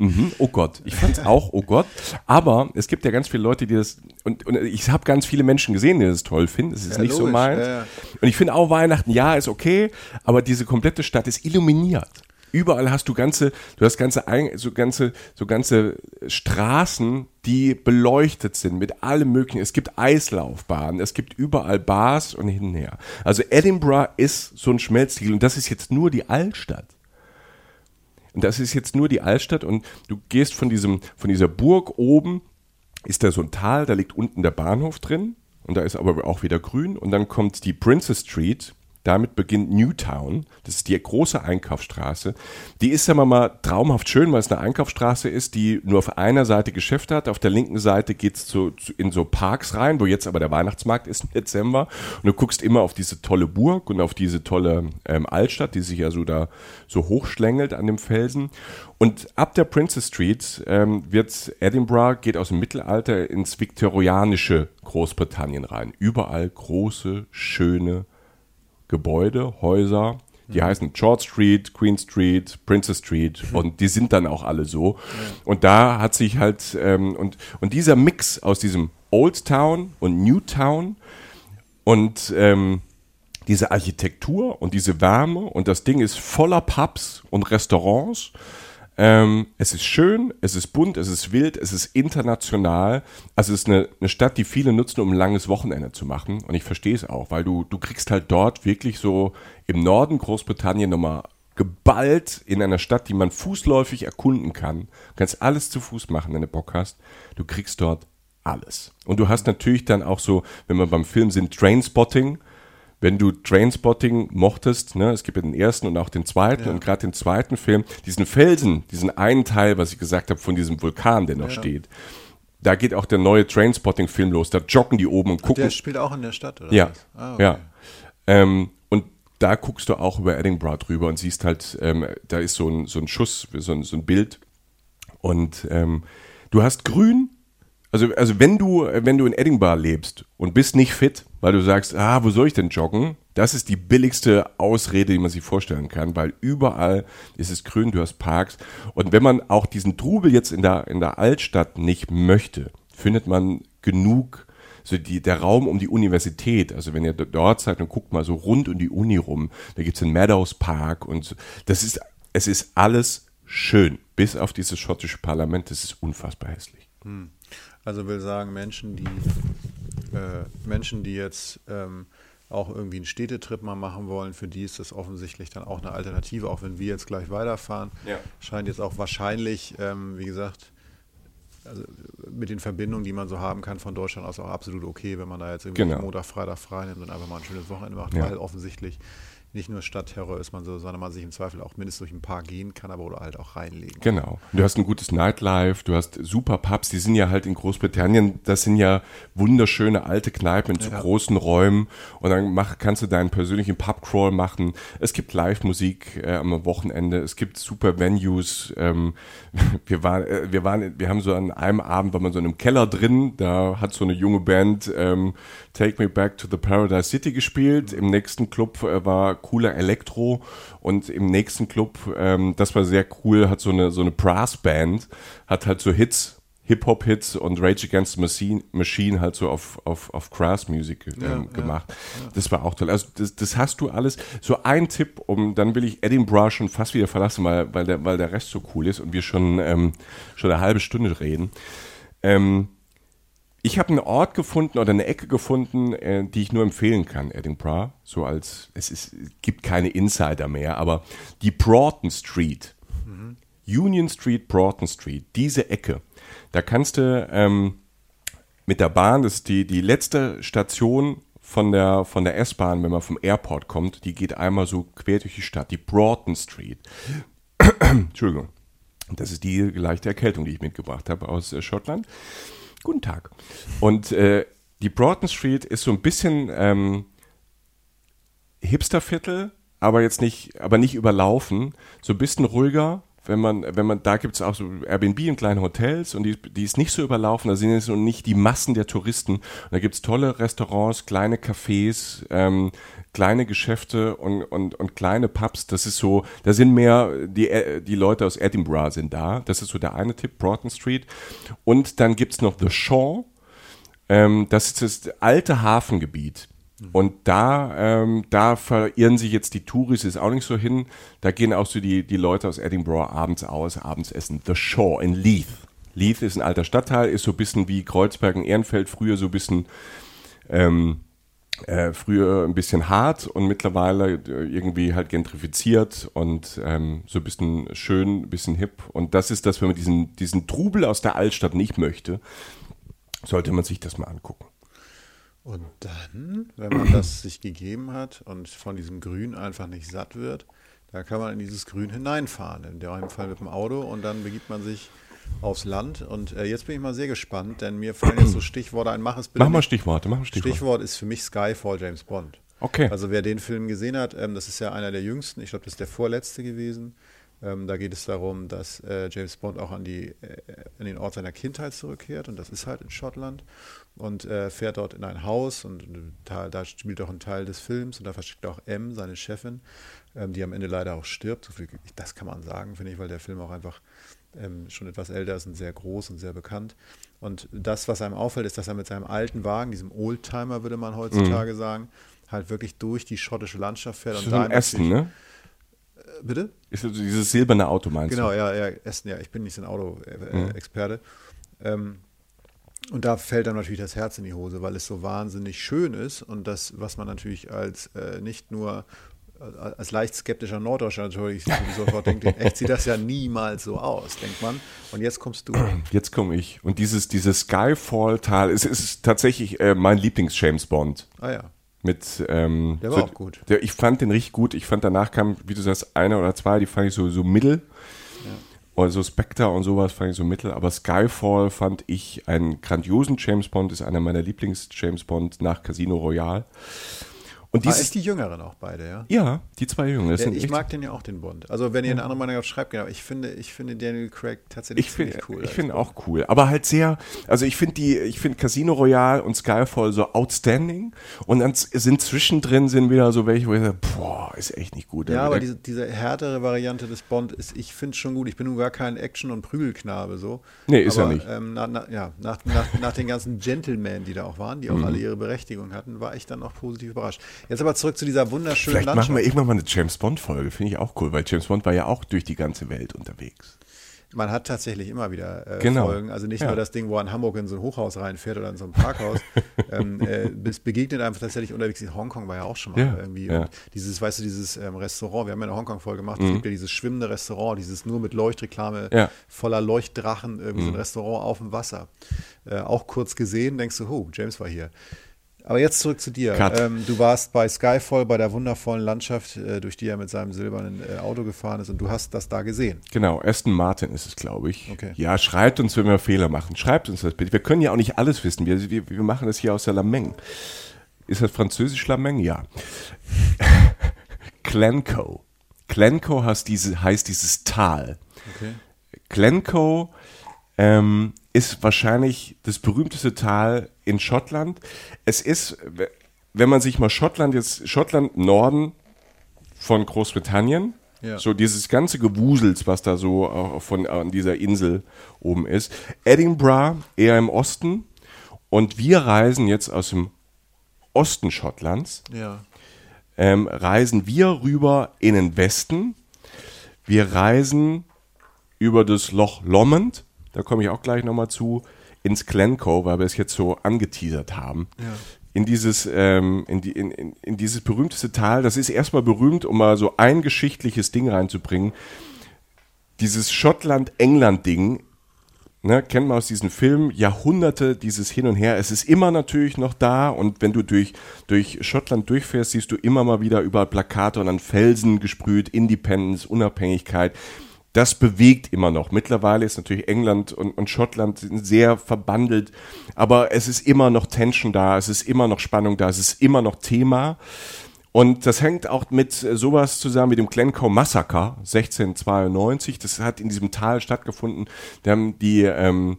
Mhm, oh Gott, ich fand's (laughs) auch, oh Gott. Aber es gibt ja ganz viele Leute, die das, und, und ich habe ganz viele Menschen gesehen, die das toll finden. Das ist Ja, nicht so logisch, meins. ja. Und ich finde auch Weihnachten, ja, ist okay, aber diese komplette Stadt ist illuminiert. Überall hast du ganze, du hast ganze, so ganze, so ganze Straßen, die beleuchtet sind mit allem möglichen. Es gibt Eislaufbahnen, es gibt überall Bars und hin und her. Also Edinburgh ist so ein Schmelztiegel und das ist jetzt nur die Altstadt. Und das ist jetzt nur die Altstadt und du gehst von diesem, von dieser Burg oben, ist da so ein Tal, da liegt unten der Bahnhof drin und da ist aber auch wieder grün und dann kommt die Princess Street, damit beginnt Newtown, das ist die große Einkaufsstraße. Die ist, sagen wir mal, traumhaft schön, weil es eine Einkaufsstraße ist, die nur auf einer Seite Geschäfte hat. Auf der linken Seite geht's zu, zu, in so Parks rein, wo jetzt aber der Weihnachtsmarkt ist im (laughs) Dezember. Und du guckst immer auf diese tolle Burg und auf diese tolle ähm, Altstadt, die sich ja so da so hochschlängelt an dem Felsen. Und ab der Princess Street ähm, wird Edinburgh, geht aus dem Mittelalter ins viktorianische Großbritannien rein. Überall große, schöne Gebäude, Häuser, die heißen George Street, Queen Street, Princess Street (laughs) und die sind dann auch alle so. Und da hat sich halt, ähm, und, und dieser Mix aus diesem Old Town und New Town und ähm, diese Architektur und diese Wärme und das Ding ist voller Pubs und Restaurants. Ähm, es ist schön, es ist bunt, es ist wild, es ist international. Also es ist eine, eine Stadt, die viele nutzen, um ein langes Wochenende zu machen. Und ich verstehe es auch, weil du, du kriegst halt dort wirklich so im Norden Großbritannien nochmal geballt in einer Stadt, die man fußläufig erkunden kann. Du kannst alles zu Fuß machen, wenn du Bock hast. Du kriegst dort alles. Und du hast natürlich dann auch so, wenn wir beim Film sind, Trainspotting. Wenn du Trainspotting mochtest, ne, es gibt ja den ersten und auch den zweiten und gerade den zweiten Film, diesen Felsen, diesen einen Teil, was ich gesagt habe, von diesem Vulkan, der noch steht, da geht auch der neue Trainspotting-Film los. Da joggen die oben und gucken. Der spielt auch in der Stadt, oder? Ja? Ah, okay. ja. Ähm, und da guckst du auch über Edinburgh drüber und siehst halt, ähm, da ist so ein, so ein Schuss, so ein, so ein Bild. Und ähm, du hast grün. Also, also wenn du, wenn du in Edinburgh lebst und bist nicht fit, weil du sagst, ah, wo soll ich denn joggen? Das ist die billigste Ausrede, die man sich vorstellen kann, weil überall ist es grün, du hast Parks. Und wenn man auch diesen Trubel jetzt in der, in der Altstadt nicht möchte, findet man genug so die, der Raum um die Universität, also wenn ihr dort seid und guckt mal so rund um die Uni rum, da gibt's den Meadows Park und so. das ist, es ist alles schön, bis auf dieses schottische Parlament, das ist unfassbar hässlich. Also will sagen, Menschen, die äh, Menschen, die jetzt ähm, auch irgendwie einen Städtetrip mal machen wollen, für die ist das offensichtlich dann auch eine Alternative, auch wenn wir jetzt gleich weiterfahren. Ja. Scheint jetzt auch wahrscheinlich, ähm, wie gesagt, also mit den Verbindungen, die man so haben kann von Deutschland aus auch absolut okay, wenn man da jetzt irgendwie Genau. Montag, Freitag frei nimmt und einfach mal ein schönes Wochenende macht, Ja. weil offensichtlich nicht nur Stadtterror ist man so, sondern man sich im Zweifel auch mindestens durch ein paar gehen kann, aber oder halt auch reinlegen. Genau. Du hast ein gutes Nightlife, du hast super Pubs, die sind ja halt in Großbritannien, das sind ja wunderschöne alte Kneipen in so Ja. großen Räumen und dann mach, kannst du deinen persönlichen Pubcrawl machen. Es gibt Live-Musik äh, am Wochenende, es gibt super Venues. Ähm, (laughs) wir waren, äh, wir waren, wir haben so an einem Abend, war man so in einem Keller drin, da hat so eine junge Band ähm, Take Me Back to the Paradise City gespielt. Im nächsten Club äh, war cooler Elektro und im nächsten Club, ähm, das war sehr cool, hat so eine so eine Brassband, hat halt so Hits, Hip-Hop-Hits und Rage Against the Machine, Machine halt so auf, auf, auf Crass-Music ähm, Ja, ja, gemacht. Das war auch toll. Also das, das hast du alles. So ein Tipp, um dann will ich Edinburgh schon fast wieder verlassen, weil, weil, der, weil der Rest so cool ist und wir schon, ähm, schon eine halbe Stunde reden. Ähm, ich habe einen Ort gefunden oder eine Ecke gefunden, äh, die ich nur empfehlen kann, Edinburgh. So als, es ist, es gibt keine Insider mehr, aber die Broughton Street, Union Street, Broughton Street, diese Ecke, da kannst du ähm, mit der Bahn, das ist die, die letzte Station von der, von der S-Bahn, wenn man vom Airport kommt, die geht einmal so quer durch die Stadt, die Broughton Street. (coughs) Entschuldigung. Das ist die leichte Erkältung, die ich mitgebracht habe aus äh, Schottland. Guten Tag. Und äh, die Broughton Street ist so ein bisschen ähm, Hipsterviertel, aber jetzt nicht, aber nicht überlaufen, so ein bisschen ruhiger. Wenn man, wenn man, da gibt es auch so Airbnb in kleinen Hotels und die, die ist nicht so überlaufen, da sind jetzt noch nicht die Massen der Touristen. Und da gibt es tolle Restaurants, kleine Cafés, ähm, kleine Geschäfte und, und, und kleine Pubs. Das ist so, da sind mehr, die, äh, die Leute aus Edinburgh sind da. Das ist so der eine Tipp, Broughton Street. Und dann gibt es noch The Shaw. Ähm, das ist das alte Hafengebiet. Und da, ähm, da verirren sich jetzt die Touris ist auch nicht so hin. Da gehen auch so die, die Leute aus Edinburgh abends aus, abends essen. The Shore in Leith. Leith ist ein alter Stadtteil, ist so ein bisschen wie Kreuzberg und Ehrenfeld, früher so ein bisschen, ähm, äh, früher ein bisschen hart und mittlerweile äh, irgendwie halt gentrifiziert und ähm, so ein bisschen schön, ein bisschen hip. Und das ist das, wenn man diesen, diesen Trubel aus der Altstadt nicht möchte, sollte man sich das mal angucken. Und dann, wenn man das sich gegeben hat und von diesem Grün einfach nicht satt wird, da kann man in dieses Grün hineinfahren. In dem Fall mit dem Auto und dann begibt man sich aufs Land. Und äh, jetzt bin ich mal sehr gespannt, denn mir fallen jetzt so (clears throat) Stichworte ein. Mach es bitte. Mach mal. Stichworte, mach mal Stichworte. Stichwort ist für mich Skyfall James Bond. Okay. Also wer den Film gesehen hat, ähm, das ist ja einer der jüngsten, ich glaube, das ist der vorletzte gewesen. Ähm, da geht es darum, dass äh, James Bond auch an, die, äh, an den Ort seiner Kindheit zurückkehrt und das ist halt in Schottland und äh, fährt dort in ein Haus und da, da spielt auch ein Teil des Films und da versteckt auch M, seine Chefin, ähm, die am Ende leider auch stirbt. So viel, das kann man sagen, finde ich, weil der Film auch einfach ähm, schon etwas älter ist und sehr groß und sehr bekannt. Und das, was einem auffällt, ist, dass er mit seinem alten Wagen, diesem Oldtimer, würde man heutzutage sagen, halt wirklich durch die schottische Landschaft fährt. Das und ist ein Essen, ne? Äh, Bitte? Ist dieses silberne Auto, meinst Genau, du? ja, ja, Essen, ja. Ich bin nicht so ein Mhm. Auto-Experte. Ähm, und da fällt dann natürlich das Herz in die Hose, weil es so wahnsinnig schön ist und das, was man natürlich als äh, nicht nur äh, als leicht skeptischer Norddeutscher natürlich (laughs) sofort denkt, echt sieht das ja niemals so aus, denkt man. Und jetzt kommst du. (clears throat) Jetzt komme ich. Und dieses, dieses Skyfall-Tal, es ist tatsächlich äh, mein Lieblings-James Bond. Ah ja. Mit, ähm, Der war auch gut. Der, ich fand den richtig gut. Ich fand danach kam, wie du sagst, einer oder zwei, die fand ich so, so mittel. Oder so Spectre und sowas fand ich so mittel. Aber Skyfall fand ich einen grandiosen James Bond, ist einer meiner Lieblings-James Bond nach Casino Royale. Und Ah, dieses, ist die Jüngeren auch beide, ja? ja, die zwei. Das Ja, sind ich mag den ja auch, den Bond. Also wenn ihr eine andere Meinung habt, schreibt genau. Ich finde, ich finde Daniel Craig tatsächlich Ich ziemlich cool. ich finde auch cool, aber halt sehr, also ich finde die, ich finde Casino Royale und Skyfall so outstanding und dann sind zwischendrin sind wieder so welche, wo ich sage, boah, ist echt nicht gut. Ja, aber diese, diese härtere Variante des Bond ist, ich finde es schon gut. Ich bin nun gar kein Action- und Prügelknabe so. Nee, ist er aber, nicht. Ähm, na, na, ja, nach, nach, nach den ganzen Gentlemen, die da auch waren, die Mhm. auch alle ihre Berechtigung hatten, war ich dann auch positiv überrascht. Jetzt aber zurück zu dieser wunderschönen Vielleicht machen wir Landschaft. irgendwann mal eine James Bond Folge, finde ich auch cool, weil James Bond war ja auch durch die ganze Welt unterwegs. Man hat tatsächlich immer wieder äh, Genau. Folgen. Also nicht Ja. nur das Ding, wo er in Hamburg in so ein Hochhaus reinfährt oder in so ein Parkhaus. (laughs) ähm, äh, es begegnet einem tatsächlich unterwegs. In Hongkong war ja auch schon mal Ja, irgendwie. ja. Und dieses, weißt du, dieses ähm, Restaurant, wir haben ja eine Hongkong-Folge gemacht, es gibt ja dieses schwimmende Restaurant, dieses nur mit Leuchtreklame Mhm. Voller Leuchtdrachen, irgendwie Mhm. so ein Restaurant auf dem Wasser. Äh, auch kurz gesehen, denkst du, oh, James war hier. Aber jetzt zurück zu dir. Ähm, du warst bei Skyfall, bei der wundervollen Landschaft, äh, durch die er mit seinem silbernen äh, Auto gefahren ist und du hast das da gesehen. Genau, Aston Martin ist es, glaube ich. Okay. Ja, schreibt uns, wenn wir Fehler machen. Schreibt uns das bitte. Wir können ja auch nicht alles wissen. Wir, wir, wir machen das hier aus der Lameng. Ist das französisch Lameng? Ja. (laughs) Glencoe. Glencoe heißt, diese, heißt dieses Tal. Okay. Glencoe ähm, ist wahrscheinlich das berühmteste Tal in Schottland. Es ist, wenn man sich mal Schottland jetzt, Schottland Norden von Großbritannien, Ja. so dieses ganze Gewusels, was da so äh, von an dieser Insel oben ist. Edinburgh eher im Osten und wir reisen jetzt aus dem Osten Schottlands Ja. ähm, reisen wir rüber in den Westen. Wir reisen über das Loch Lomond, da komme ich auch gleich nochmal zu, ins Glencoe, weil wir es jetzt so angeteasert haben. In dieses, ähm, in, die, in, in, in dieses berühmteste Tal, das ist erstmal berühmt, um mal so ein geschichtliches Ding reinzubringen. Dieses Schottland-England-Ding ne, kennt man aus diesen Filmen, Jahrhunderte dieses Hin und Her. Es ist immer natürlich noch da und wenn du durch, durch Schottland durchfährst, siehst du immer mal wieder überall Plakate und an Felsen gesprüht, Independence, Unabhängigkeit. Das bewegt immer noch. Mittlerweile ist natürlich England und, und Schottland sehr verbandelt, aber es ist immer noch Tension da, es ist immer noch Spannung da, es ist immer noch Thema. Und das hängt auch mit äh, sowas zusammen wie dem Glencoe Massaker 1692. Das hat in diesem Tal stattgefunden. Die, ähm,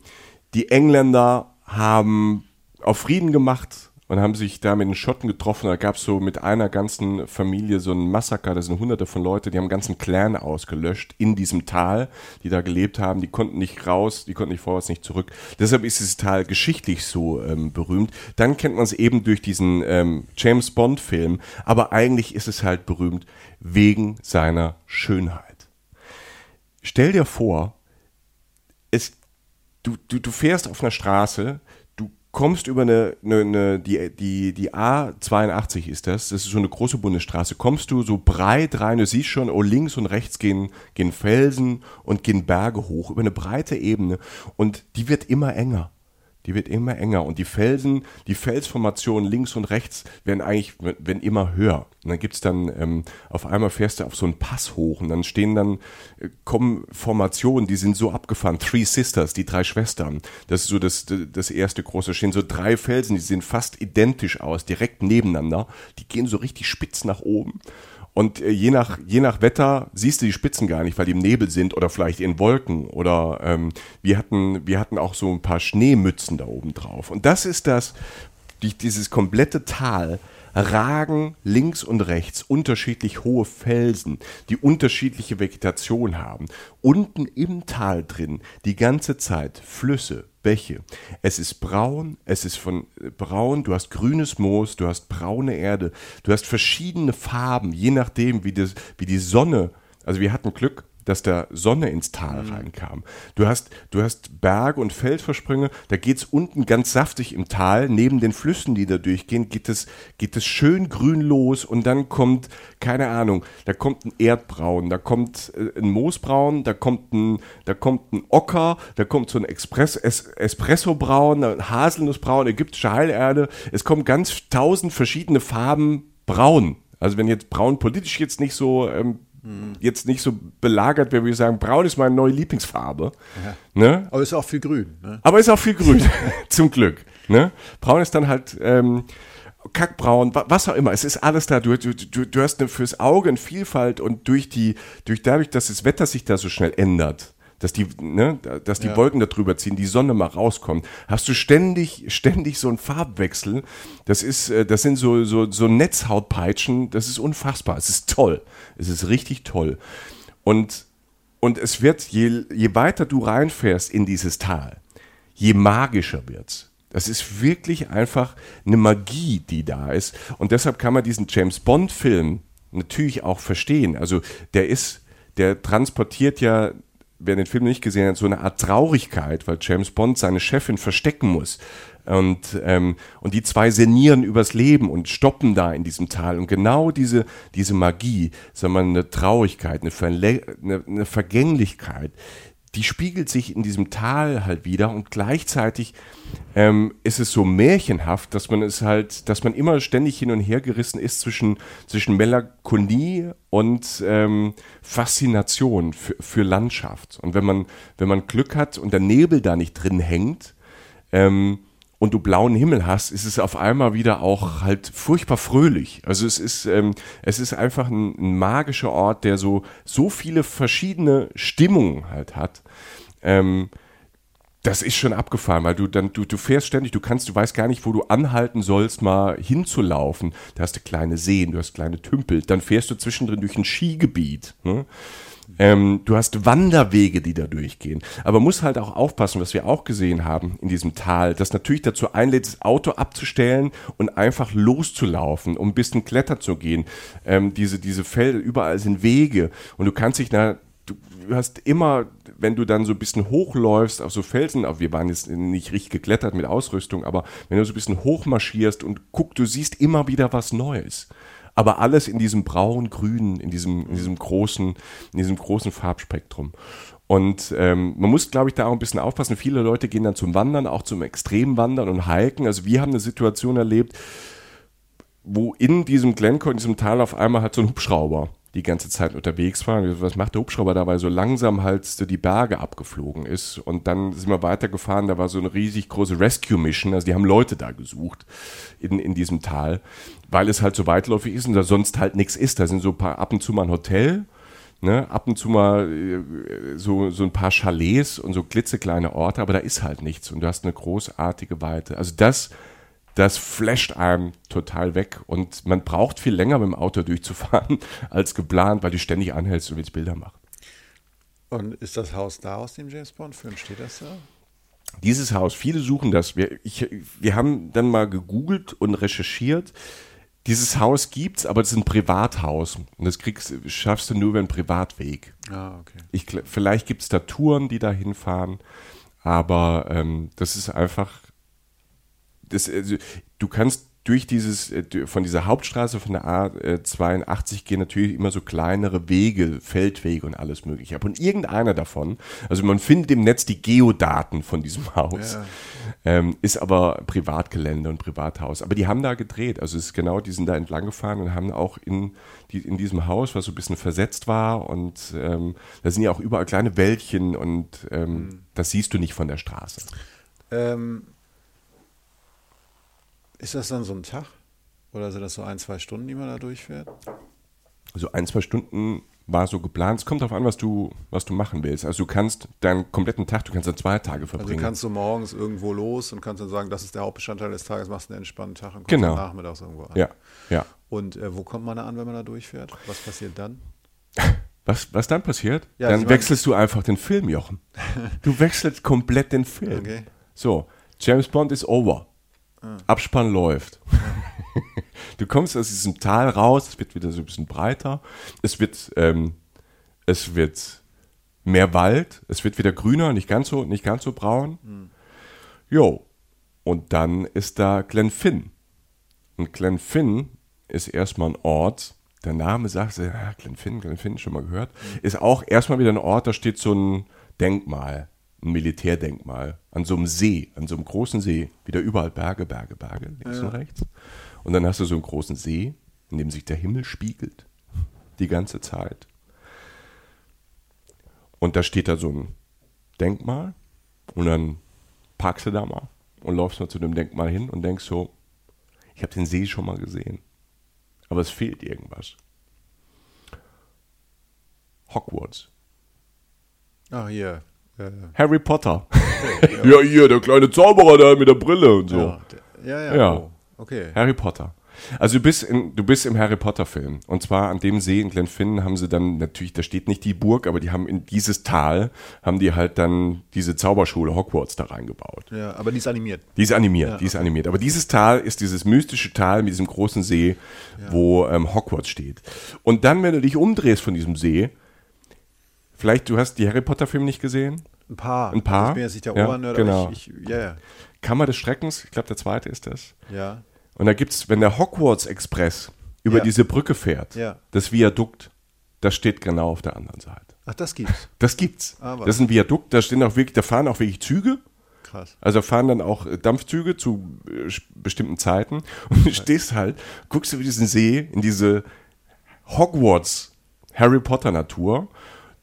die Engländer haben auf Frieden gemacht und haben sich da mit den Schotten getroffen. Da gab es so mit einer ganzen Familie so ein Massaker. Da sind hunderte von Leute, die haben einen ganzen Clan ausgelöscht in diesem Tal, die da gelebt haben. Die konnten nicht raus, die konnten nicht vorwärts, nicht zurück. Deshalb ist dieses Tal geschichtlich so ähm, berühmt. Dann kennt man es eben durch diesen ähm, James Bond-Film. Aber eigentlich ist es halt berühmt wegen seiner Schönheit. Stell dir vor, es, du, du, du fährst auf einer Straße, kommst über eine, eine, eine die, die, die A82 ist das, das ist so eine große Bundesstraße, kommst du so breit rein, du siehst schon, oh, links und rechts gehen, gehen Felsen und gehen Berge hoch über eine breite Ebene und die wird immer enger. Die wird immer enger und die Felsen, die Felsformationen links und rechts werden eigentlich, werden immer höher. Und dann gibt's dann, ähm, auf einmal fährst du auf so einen Pass hoch und dann stehen dann, äh, kommen Formationen, die sind so abgefahren. Three Sisters, die drei Schwestern. Das ist so das, das erste große. stehen so drei Felsen, die sehen fast identisch aus, direkt nebeneinander. Die gehen so richtig spitz nach oben. Und äh, je nach, je nach Wetter siehst du die Spitzen gar nicht, weil die im Nebel sind oder vielleicht in Wolken. Oder ähm, wir, hatten, wir hatten auch so ein paar Schneemützen da oben drauf. Und das ist das, die, dieses komplette Tal ragen links und rechts unterschiedlich hohe Felsen, die unterschiedliche Vegetation haben. Unten im Tal drin die ganze Zeit Flüsse, Bäche. Es ist braun, es ist von äh, braun, du hast grünes Moos, du hast braune Erde, du hast verschiedene Farben, je nachdem, wie, das, wie die Sonne, also wir hatten Glück, dass da Sonne ins Tal reinkam. Du hast, du hast Berge und Feldversprünge, da geht's unten ganz saftig im Tal, neben den Flüssen, die da durchgehen, geht es, geht es schön grün los und dann kommt, keine Ahnung, da kommt ein Erdbraun, da kommt äh, ein Moosbraun, da kommt ein, da kommt ein Ocker, da kommt so ein Express, es, Espressobraun, ein Haselnussbraun, ägyptische Heilerde, es kommen ganz tausend verschiedene Farben braun. Also wenn jetzt braun politisch jetzt nicht so ähm, jetzt nicht so belagert wäre, würde ich sagen, braun ist meine neue Lieblingsfarbe. Ne? Aber ist auch viel grün. Ne? Aber ist auch viel grün, (laughs) zum Glück. Ne? Braun ist dann halt ähm, kackbraun, wa- was auch immer. Es ist alles da. Du, du, du, du hast eine, fürs Auge eine Vielfalt und durch die, durch dadurch, dass das Wetter sich da so schnell ändert, dass die, ne, dass die Ja. Wolken da drüber ziehen, die Sonne mal rauskommt, hast du ständig, ständig so einen Farbwechsel. Das ist, äh, das sind so, so, so Netzhautpeitschen. Das ist unfassbar. Es ist toll. Es ist richtig toll. Und, und es wird, je, je weiter du reinfährst in dieses Tal, je magischer wird's. Das ist wirklich einfach eine Magie, die da ist. Und deshalb kann man diesen James Bond-Film natürlich auch verstehen. Also der ist, der transportiert ja, wer den Film nicht gesehen hat, so eine Art Traurigkeit, weil James Bond seine Chefin verstecken muss. Und, ähm, und die zwei senieren übers Leben und stoppen da in diesem Tal. Und genau diese, diese Magie, sagen wir mal, eine Traurigkeit, eine, Verle eine, eine Vergänglichkeit, die spiegelt sich in diesem Tal halt wieder und gleichzeitig ähm, ist es so märchenhaft, dass man es halt, dass man immer ständig hin und her gerissen ist zwischen, zwischen Melancholie und ähm, Faszination für, für Landschaft. Und wenn man, wenn man Glück hat und der Nebel da nicht drin hängt, ähm, und du blauen Himmel hast, ist es auf einmal wieder auch halt furchtbar fröhlich. Also es ist, ähm, es ist einfach ein, ein, magischer Ort, der so, so viele verschiedene Stimmungen halt hat. Ähm, das ist schon abgefahren, weil du dann, du, du fährst ständig, du kannst, du weißt gar nicht, wo du anhalten sollst, mal hinzulaufen. Da hast du kleine Seen, du hast kleine Tümpel, dann fährst du zwischendrin durch ein Skigebiet. Ne? Ähm, du hast Wanderwege, die da durchgehen. Aber muss halt auch aufpassen, was wir auch gesehen haben in diesem Tal, das natürlich dazu einlädt, das Auto abzustellen und einfach loszulaufen, um ein bisschen klettern zu gehen. Ähm, diese, diese Felder, überall sind Wege und du kannst dich da, du hast immer, wenn du dann so ein bisschen hochläufst auf so Felsen, wir waren jetzt nicht richtig geklettert mit Ausrüstung, aber wenn du so ein bisschen hochmarschierst und guck, du siehst immer wieder was Neues aber alles in diesem braun-grün, in diesem, in diesem großen, in diesem großen Farbspektrum. Und ähm, man muss, glaube ich, da auch ein bisschen aufpassen. Viele Leute gehen dann zum Wandern, auch zum Extremwandern und Hiken. Also wir haben eine Situation erlebt, wo in diesem Glencoe, in diesem Tal auf einmal halt so ein Hubschrauber die ganze Zeit unterwegs war. Was macht der Hubschrauber dabei? So langsam halt so die Berge abgeflogen ist. Und dann sind wir weitergefahren, da war so eine riesig große Rescue-Mission. Also die haben Leute da gesucht in, in diesem Tal, weil es halt so weitläufig ist und da sonst halt nichts ist. Da sind so ein paar, ab und zu mal ein Hotel, ne? ab und zu mal äh, so, so ein paar Chalets und so klitzekleine Orte, aber da ist halt nichts und du hast eine großartige Weite. Also das das flasht einem total weg und man braucht viel länger mit dem Auto durchzufahren (laughs) als geplant, weil du ständig anhältst und willst Bilder machen. Und ist das Haus da aus dem James Bond-Film? Steht das da? Dieses Haus, viele suchen das. Wir, ich, wir haben dann mal gegoogelt und recherchiert. Dieses Haus gibt's, aber es ist ein Privathaus. Und das kriegst, schaffst du nur über einen Privatweg. Ah, okay. Ich, vielleicht gibt es da Touren, die da hinfahren. Aber ähm, das ist einfach das, also, du kannst durch dieses, äh, von dieser Hauptstraße, von der A82 gehen natürlich immer so kleinere Wege, Feldwege und alles mögliche ab. Und irgendeiner davon, also man findet im Netz die Geodaten von diesem (laughs) Haus, ja. ähm, ist aber Privatgelände und Privathaus. Aber die haben da gedreht. Also es ist genau, die sind da entlang gefahren und haben auch in, die, in diesem Haus, was so ein bisschen versetzt war und ähm, da sind ja auch überall kleine Wäldchen und ähm, mhm. das siehst du nicht von der Straße. Ähm, ist das dann so ein Tag? Oder sind das so ein, zwei Stunden, die man da durchfährt? So ein, zwei Stunden war so geplant. Es kommt darauf an, was du, was du machen willst. Also du kannst deinen kompletten Tag, du kannst dann zwei Tage verbringen. Also kannst du morgens irgendwo los und kannst dann sagen, das ist der Hauptbestandteil des Tages, machst einen entspannten Tag und kommst genau. nachmittags irgendwo an. Ja, ja. Und äh, wo kommt man da an, wenn man da durchfährt? Was passiert dann? (laughs) Was, was dann passiert? Ja, dann wechselst du einfach den Film, Jochen. (laughs) Du wechselst komplett den Film. Okay. So, James Bond ist over. Abspann läuft. (laughs) du kommst aus diesem Tal raus, es wird wieder so ein bisschen breiter, es wird, ähm, es wird mehr Wald, es wird wieder grüner, nicht ganz so, nicht ganz so braun. Mhm. Jo, und dann ist da Glenfinn. Und Glenfinn ist erstmal ein Ort, der Name sagt, ja, Glenfinn, Glenfinn, schon mal gehört, mhm. ist auch erstmal wieder ein Ort, da steht so ein Denkmal ein Militärdenkmal an so einem See, an so einem großen See, wieder überall Berge, Berge, Berge, links ja. und rechts. Und dann hast du so einen großen See, in dem sich der Himmel spiegelt, die ganze Zeit. Und da steht da so ein Denkmal und dann parkst du da mal und läufst mal zu dem Denkmal hin und denkst so, ich habe den See schon mal gesehen, aber es fehlt irgendwas. Hogwarts. Ach, hier, Harry Potter. Okay, (laughs) ja. ja, hier, der kleine Zauberer da mit der Brille und so. Ja, ja. ja. ja. Oh, okay. Harry Potter. Also du bist, in, du bist im Harry Potter Film. Und zwar an dem See in Glenfinnan haben sie dann, natürlich, da steht nicht die Burg, aber die haben in dieses Tal, haben die halt dann diese Zauberschule Hogwarts da reingebaut. Ja, aber die ist animiert. Die ist animiert, ja, die ist animiert. Aber dieses Tal ist dieses mystische Tal mit diesem großen See, ja. wo ähm, Hogwarts steht. Und dann, wenn du dich umdrehst von diesem See, Vielleicht, du hast die Harry Potter Filme nicht gesehen? Ein paar. Ein paar? Also ich bin jetzt nicht der ja, Ohrnerd, genau. ich, ich, ja. Kammer des Schreckens, ich glaube, der zweite ist das. Ja. Und da gibt es, wenn der Hogwarts Express über ja. diese Brücke fährt, ja. das Viadukt, das steht genau auf der anderen Seite. Ach, das gibt's. (laughs) Das gibt's. Ah, was? das ist ein Viadukt, da stehen auch wirklich, da fahren auch wirklich Züge. Krass. Also fahren dann auch äh, Dampfzüge zu äh, bestimmten Zeiten. (laughs) Und du stehst halt, guckst du über diesen See in diese Hogwarts Harry Potter Natur,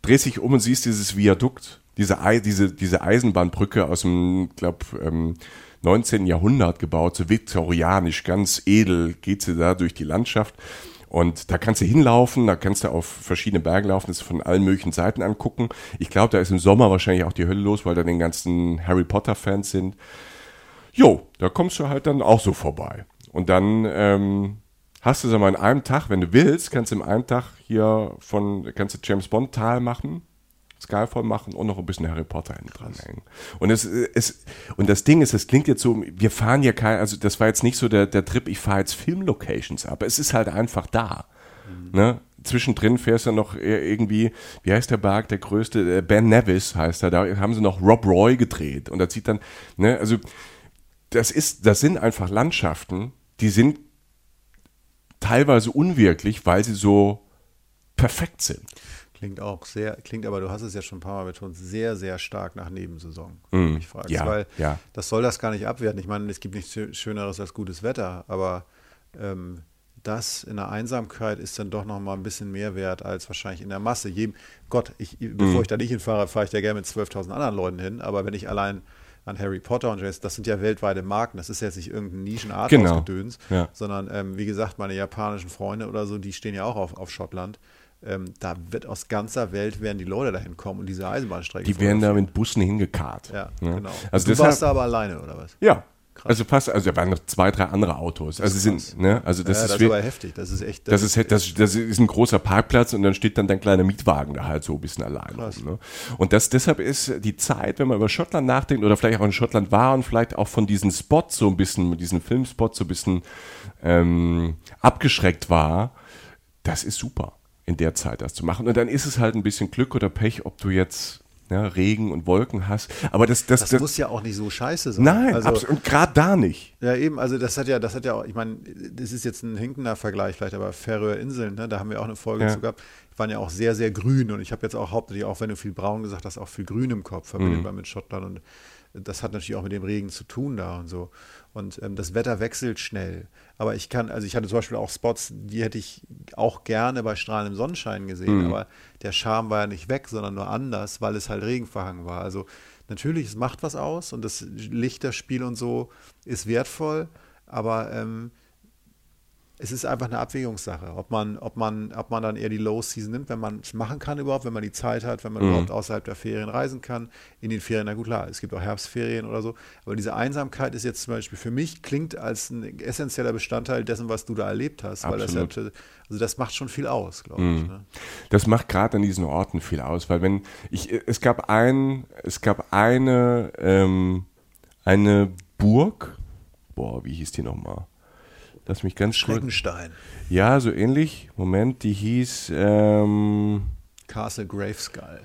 drehst dich um und siehst dieses Viadukt, diese, diese, diese Eisenbahnbrücke aus dem, glaub, ähm, 19. Jahrhundert gebaut, so viktorianisch, ganz edel geht sie da durch die Landschaft. Und da kannst du hinlaufen, da kannst du auf verschiedene Berge laufen, das von allen möglichen Seiten angucken. Ich glaube, da ist im Sommer wahrscheinlich auch die Hölle los, weil da den ganzen Harry Potter-Fans sind. Jo, da kommst du halt dann auch so vorbei. Und dann ähm, hast du, sag mal, in einem Tag, wenn du willst, kannst du in einem Tag hier von, kannst du James Bond Tal machen, Skyfall machen und noch ein bisschen Harry Potter hinten dran hängen. Und es, es, und das Ding ist, das klingt jetzt so, wir fahren ja kein, also das war jetzt nicht so der, der Trip, ich fahre jetzt Filmlocations ab. Es ist halt einfach da. Ne? Zwischendrin fährst du noch eher irgendwie, wie heißt der Berg, der größte, äh, Ben Nevis heißt er, da haben sie noch Rob Roy gedreht und da zieht dann, ne, also das ist, das sind einfach Landschaften, die sind teilweise unwirklich, weil sie so perfekt sind. Klingt auch sehr, klingt aber, du hast es ja schon ein paar Mal betont, sehr, sehr stark nach Nebensaison. Mm, wenn du mich fragst. ja, weil ja. das soll das gar nicht abwerten. Ich meine, es gibt nichts Schö- Schöneres als gutes Wetter, aber ähm, das in der Einsamkeit ist dann doch noch mal ein bisschen mehr wert als wahrscheinlich in der Masse. Jedem, Gott, ich, Mm. bevor ich da nicht hinfahre, fahre ich da gerne mit 12.000 anderen Leuten hin, aber wenn ich allein an Harry Potter und das sind ja weltweite Marken, das ist jetzt nicht irgendein Nischenart Genau. ausgedöns, Ja. sondern ähm, wie gesagt, meine japanischen Freunde oder so, die stehen ja auch auf, auf Schottland. Ähm, da wird aus ganzer Welt werden die Leute dahin kommen und diese Eisenbahnstrecke. Die werden da mit Bussen hingekarrt. Ja, Ne? genau. Also du deshalb, warst da aber alleine, oder was? ja. Krass. Also fast, also da waren noch zwei, drei andere Autos. Also sind, ne, also das ja, ist, das ist heftig. Das ist echt. das ist, das, das ist ein großer Parkplatz und dann steht dann dein kleiner Mietwagen da halt so ein bisschen allein. Rum, Ne? Und das, deshalb ist die Zeit, wenn man über Schottland nachdenkt oder vielleicht auch in Schottland war und vielleicht auch von diesen Spots so ein bisschen, mit diesen Filmspots so ein bisschen ähm, abgeschreckt war, das ist super, in der Zeit das zu machen. Und dann ist es halt ein bisschen Glück oder Pech, ob du jetzt ja, Regen und Wolken hast. Aber das, das, das das, muss ja auch nicht so scheiße sein. nein, also, absolut. Und gerade da nicht. Ja, eben, also das hat ja, das hat ja auch, ich meine, das ist jetzt ein hinkender Vergleich vielleicht, aber Färöer Inseln, ne, da haben wir auch eine Folge Ja. zu gehabt, waren ja auch sehr, sehr grün und ich habe jetzt auch hauptsächlich, auch wenn du viel braun gesagt hast, auch viel grün im Kopf, verbindet man mit Schottland und das hat natürlich auch mit dem Regen zu tun da und so. Und ähm, das Wetter wechselt schnell. Aber ich kann, also ich hatte zum Beispiel auch Spots, die hätte ich auch gerne bei strahlendem Sonnenschein gesehen, aber der Charme war ja nicht weg, sondern nur anders, weil es halt regenverhangen war. Also natürlich, es macht was aus und das Lichterspiel und so ist wertvoll, aber ähm, es ist einfach eine Abwägungssache, ob man, ob man, ob man dann eher die Low Season nimmt, wenn man es machen kann überhaupt, wenn man die Zeit hat, wenn man überhaupt außerhalb der Ferien reisen kann. In den Ferien, na gut, klar, es gibt auch Herbstferien oder so. Aber diese Einsamkeit ist jetzt zum Beispiel für mich, klingt als ein essentieller Bestandteil dessen, was du da erlebt hast. Weil das, Absolut. ja, also das macht schon viel aus, glaube ich. Ne? Das macht gerade an diesen Orten viel aus, weil wenn ich, es gab ein, es gab eine, ähm, eine Burg, boah, wie hieß die nochmal? Lass mich ganz kurz. Schreckenstein, Ja, so ähnlich. Moment, die hieß ähm, Castle Graveskull.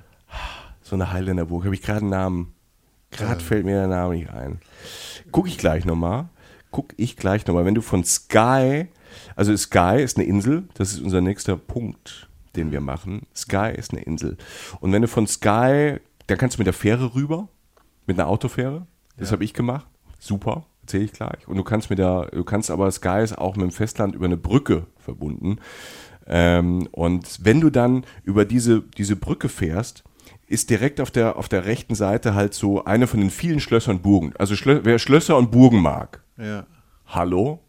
so eine Highländerburg. Habe ich gerade einen Namen. Gerade fällt mir der Name nicht ein. Guck ich gleich nochmal. Guck ich gleich nochmal. Wenn du von Sky, also Sky ist eine Insel, das ist unser nächster Punkt, den wir machen. Sky ist eine Insel. Und wenn du von Sky, da kannst du mit der Fähre rüber, mit einer Autofähre. Das habe ich gemacht. Super, erzähle ich gleich. Und du kannst mit der, du kannst aber Sky ist auch mit dem Festland über eine Brücke verbunden. Ähm, und wenn du dann über diese, diese Brücke fährst, ist direkt auf der, auf der rechten Seite halt so eine von den vielen Schlössern Burgen. Also Schlö wer Schlösser und Burgen mag, Ja. hallo?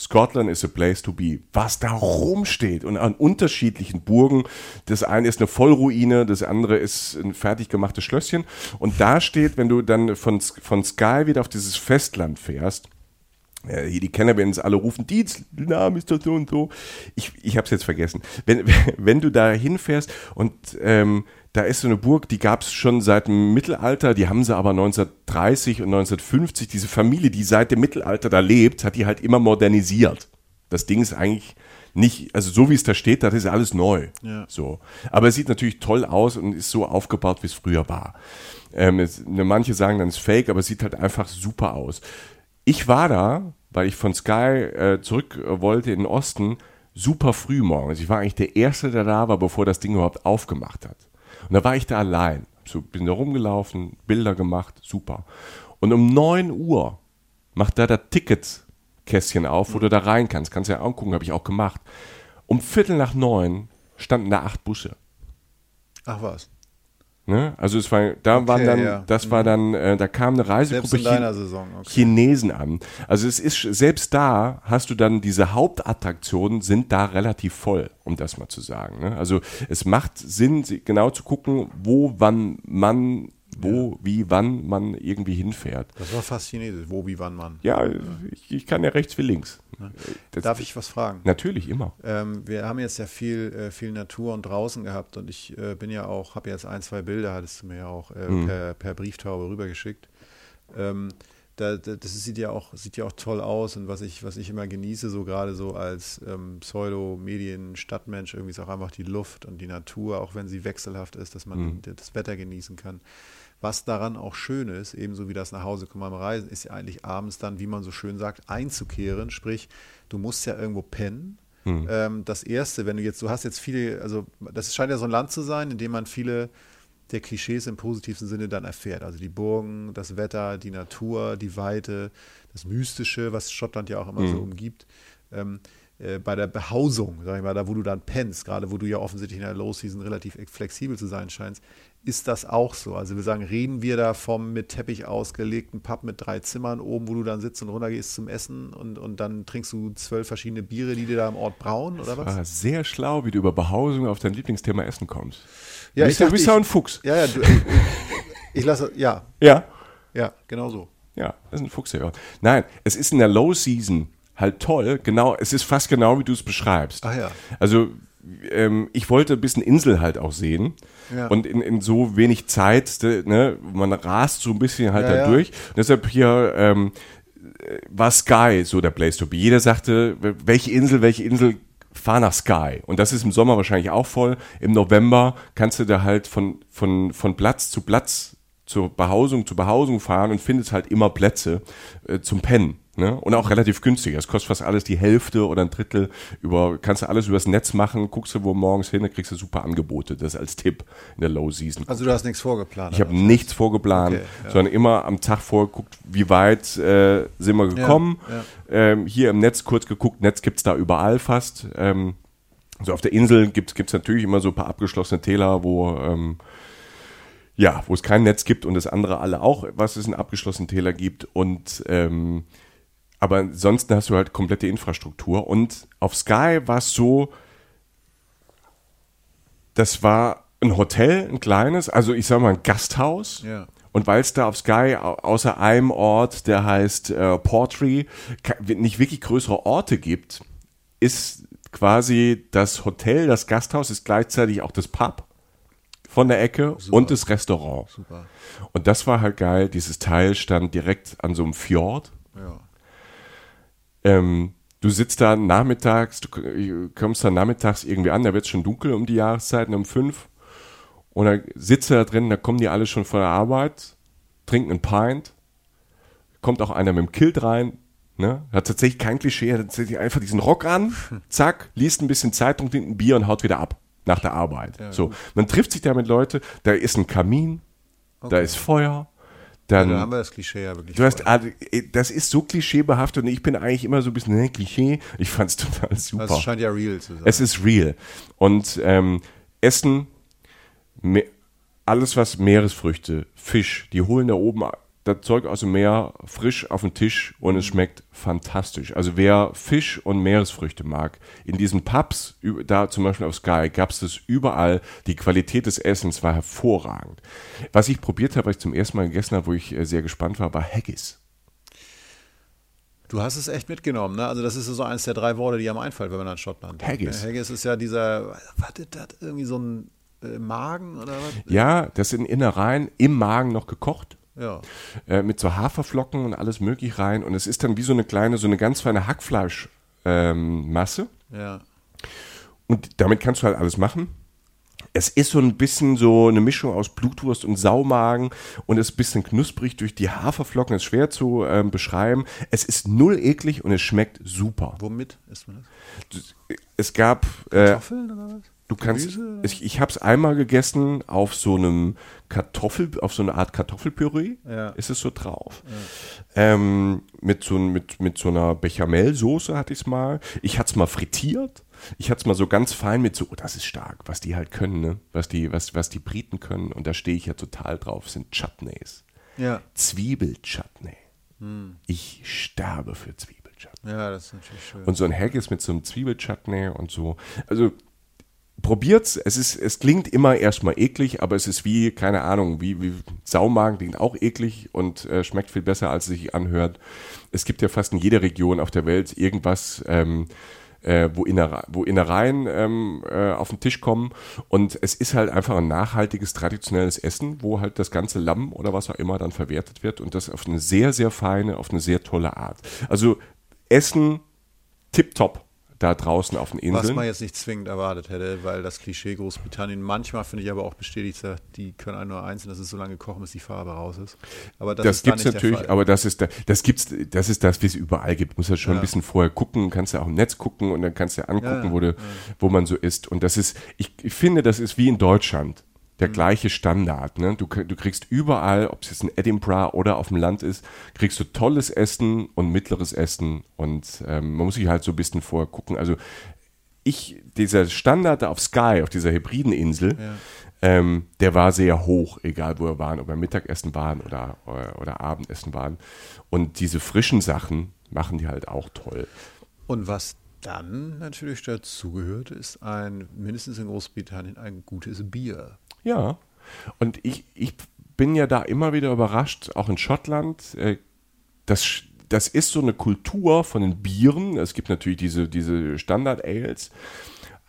Scotland is a place to be. Was da rumsteht und an unterschiedlichen Burgen. Das eine ist eine Vollruine, das andere ist ein fertig gemachtes Schlösschen. Und da steht, wenn du dann von, von Sky wieder auf dieses Festland fährst, äh, hier die es alle rufen, Dietz, ist doch so und so. Ich, ich habe es jetzt vergessen. Wenn, (laughs) wenn du da hinfährst und ähm, da ist so eine Burg, die gab es schon seit dem Mittelalter, die haben sie aber 1930 und 1950, diese Familie, die seit dem Mittelalter da lebt, hat die halt immer modernisiert. Das Ding ist eigentlich nicht, also so wie es da steht, das ist alles neu. Ja. So. Aber es sieht natürlich toll aus und ist so aufgebaut, wie es früher war. Ähm, es, ne, manche sagen dann, es ist fake, aber es sieht halt einfach super aus. Ich war da, weil ich von Sky äh, zurück äh, wollte in den Osten, super früh morgens. Ich war eigentlich der Erste, der da war, bevor das Ding überhaupt aufgemacht hat. Und da war ich da allein. So bin da rumgelaufen, Bilder gemacht, super. Und um 9 Uhr macht da das Ticketkästchen auf, wo du da rein kannst. Kannst ja angucken, habe ich auch gemacht. Um Viertel nach neun standen da acht Busse. Ach was. Ne? Also es war, da waren dann, ja. das war dann, äh, da kam eine Reisegruppe Saison. Okay. Chinesen an. Also es ist selbst da hast du dann diese Hauptattraktionen sind da relativ voll, um das mal zu sagen. Ne? Also es macht Sinn, genau zu gucken, wo, wann man, wo, wie, wann man irgendwie hinfährt. Das war fast chinesisch. Wo, wie, wann, Mann. Ja, ich, ich kann ja rechts wie links. Das, Darf ich was fragen? Natürlich immer. Ähm, wir haben jetzt ja viel, äh, viel Natur und draußen gehabt und ich äh, bin ja auch, habe jetzt ein, zwei Bilder, hattest du mir ja auch äh, Mhm. per, per Brieftaube rübergeschickt. Ähm, da, das sieht ja auch, sieht ja auch toll aus und was ich, was ich immer genieße, so gerade so als ähm, Pseudo-Medien-Stadtmensch, irgendwie ist auch einfach die Luft und die Natur, auch wenn sie wechselhaft ist, dass man Mhm. das Wetter genießen kann. Was daran auch schön ist, ebenso wie das nach Hause kommen beim Reisen, ist ja eigentlich abends dann, wie man so schön sagt, einzukehren. Sprich, du musst ja irgendwo pennen. Ähm, das erste, wenn du jetzt, du hast jetzt viele, also das scheint ja so ein Land zu sein, in dem man viele der Klischees im positivsten Sinne dann erfährt. Also die Burgen, das Wetter, die Natur, die Weite, das Mystische, was Schottland ja auch immer so umgibt. Ähm, äh, bei der Behausung, sag ich mal, da wo du dann pennst, gerade wo du ja offensichtlich in der Low Season relativ flexibel zu sein scheinst, ist das auch so. Also wir sagen, reden wir da vom mit Teppich ausgelegten Pub mit drei Zimmern oben, wo du dann sitzt und runter gehst zum Essen und, und dann trinkst du zwölf verschiedene Biere, die dir da im Ort brauen oder was? War sehr schlau, wie du über Behausung auf dein Lieblingsthema Essen kommst. Ja, du ich bist, ja- du dachte, bist ja ich- ein Fuchs. Ja, ja, du, ich, (laughs) ich lasse, ja, Ja. ja, genau so. Ja, das ist ein Fuchs, ja. Nein, es ist in der Low Season halt toll. Genau, es ist fast genau, wie du es beschreibst. Ach ja. Also, ähm, ich wollte ein bisschen Insel halt auch sehen. Ja. Und in, in so wenig Zeit, de- ne, man rast so ein bisschen halt Ja, da durch. Und deshalb hier ähm, äh, war Sky so der Place to be. Jeder sagte, welche Insel, welche Insel, fahr nach Sky. Und das ist im Sommer wahrscheinlich auch voll. Im November kannst du da halt von, von, von Platz zu Platz zur Behausung zu Behausung fahren und findest halt immer Plätze äh, zum Pennen. Ne? Und auch relativ günstig. Es kostet fast alles die Hälfte oder ein Drittel. Über, kannst du alles übers Netz machen, guckst du wo morgens hin, dann kriegst du super Angebote. Das als Tipp in der Low Season. Also du hast nichts vorgeplant. Ich habe nichts vorgeplant, Okay, ja. sondern immer am Tag vorgeguckt, wie weit äh, sind wir gekommen. ja. Ähm, hier im Netz kurz geguckt, Netz gibt's da überall fast. Ähm, so auf der Insel gibt's gibt's natürlich immer so ein paar abgeschlossene Täler, wo ähm, ja, wo es kein Netz gibt und das andere alle auch, was es in abgeschlossenen Täler gibt. Und ähm, aber ansonsten hast du halt komplette Infrastruktur. Und auf Sky war es so, das war ein Hotel, ein kleines, also ich sag mal ein Gasthaus. Ja. Und weil es da auf Sky au- außer einem Ort, der heißt äh, Portree, nicht wirklich größere Orte gibt, ist quasi das Hotel, das Gasthaus, ist gleichzeitig auch das Pub von der Ecke und das Restaurant. Super. Und das war halt geil. Dieses Teil stand direkt an so einem Fjord. Ja. Ähm, du sitzt da nachmittags, du k- kommst da nachmittags irgendwie an, da wird es schon dunkel um die Jahreszeiten, um fünf. Und dann sitzt du da drin, da kommen die alle schon von der Arbeit, trinken einen Pint, kommt auch einer mit dem Kilt rein, ne? hat tatsächlich kein Klischee, hat tatsächlich einfach diesen Rock an, (laughs) zack, liest ein bisschen Zeitung, trinkt ein Bier und haut wieder ab nach der Arbeit. so, man trifft sich da mit Leuten, da ist ein Kamin, da ist Feuer, dann Da haben wir das Klischee ja wirklich. Du hast, also, äh, das ist so klischeebehaftet und ich bin eigentlich immer so ein bisschen, ne, Klischee. Ich fand's (laughs) total super. das scheint ja real zu sein. es ist real. Und ähm, Essen, alles was Meeresfrüchte, Fisch, die holen da oben das Zeug aus dem Meer frisch auf den Tisch und es schmeckt fantastisch. Also wer Fisch und Meeresfrüchte mag, in diesen Pubs, da zum Beispiel auf Sky, gab es das überall. Die Qualität des Essens war hervorragend. Was ich probiert habe, was ich zum ersten Mal gegessen habe, wo ich äh, sehr gespannt war, war Haggis. Du hast es echt mitgenommen, ne? Also das ist so eins der drei Worte, die einem einfallen, wenn man an Schottland denkt. Haggis. Haggis ist ja dieser, was ist das, irgendwie so ein äh, Magen oder was? Ja, das sind Innereien im Magen noch gekocht. Ja. äh, mit so Haferflocken und alles möglich rein. Und es ist dann wie so eine kleine, so eine ganz feine Hackfleischmasse. Ähm. Ja. und damit kannst du halt alles machen. Es ist so ein bisschen so eine Mischung aus Blutwurst und Saumagen und ist ein bisschen knusprig durch die Haferflocken. Ist schwer zu ähm, beschreiben. Es ist null eklig und es schmeckt super. Womit isst man das? Es gab äh, Kartoffeln oder was? Du kannst, ich, ich habe es einmal gegessen auf so einem Kartoffel, auf so eine Art Kartoffelpüree. Ja. Ist es so drauf. Ähm, mit, so, mit, mit so einer Bechamelsoße hatte ich es mal. Ich hatte es mal frittiert. Ich hatte es mal so ganz fein mit so, oh, das ist stark, was die halt können, ne? Was die, was, was die Briten können. Und da stehe ich ja total drauf, sind Chutneys. Ja. Zwiebelchutney. Hm. Ich sterbe für Zwiebelchutney. Ja, das ist natürlich schön. Und so ein Haggis mit so einem Zwiebelchutney und so. Also probiert's. Es ist, es klingt immer erstmal eklig, aber es ist wie, keine Ahnung, wie, wie Saumagen klingt auch eklig und äh, schmeckt viel besser, als es sich anhört. Es gibt ja fast in jeder Region auf der Welt irgendwas, ähm, äh, wo, Innere, wo Innereien ähm, äh, auf den Tisch kommen. Und es ist halt einfach ein nachhaltiges, traditionelles Essen, wo halt das ganze Lamm oder was auch immer dann verwertet wird und das auf eine sehr, sehr feine, auf eine sehr tolle Art. Also Essen tipptopp da draußen auf den Was Inseln. man jetzt nicht zwingend erwartet hätte, weil das Klischee Großbritannien manchmal finde ich aber auch bestätigt, sagt, die können einen nur einzeln, dass es so lange kochen, bis die Farbe raus ist. Aber das, das gibt's nicht natürlich, aber das ist da, das gibt's, das ist das, wie es überall gibt. Muss ja schon ein Ja. bisschen vorher gucken, kannst ja auch im Netz gucken und dann kannst du ja angucken, Ja, ja, wo, du, wo man so ist. Und das ist, ich, ich finde, das ist wie in Deutschland. Der Mhm. gleiche Standard. Ne? Du, du kriegst überall, ob es jetzt in Edinburgh oder auf dem Land ist, kriegst du tolles Essen und mittleres Essen. Und ähm, man muss sich halt so ein bisschen vorher gucken. Also ich, dieser Standard da auf Sky, auf dieser hybriden Insel, Ja. ähm, der war sehr hoch, egal wo wir waren, ob wir Mittagessen waren oder, oder, oder Abendessen waren. Und diese frischen Sachen machen die halt auch toll. Und was dann natürlich dazugehört, ist ein, mindestens in Großbritannien, ein gutes Bier. Ja. Und ich, ich bin ja da immer wieder überrascht, auch in Schottland. Äh, das, das ist so eine Kultur von den Bieren. Es gibt natürlich diese, diese Standard-Ales.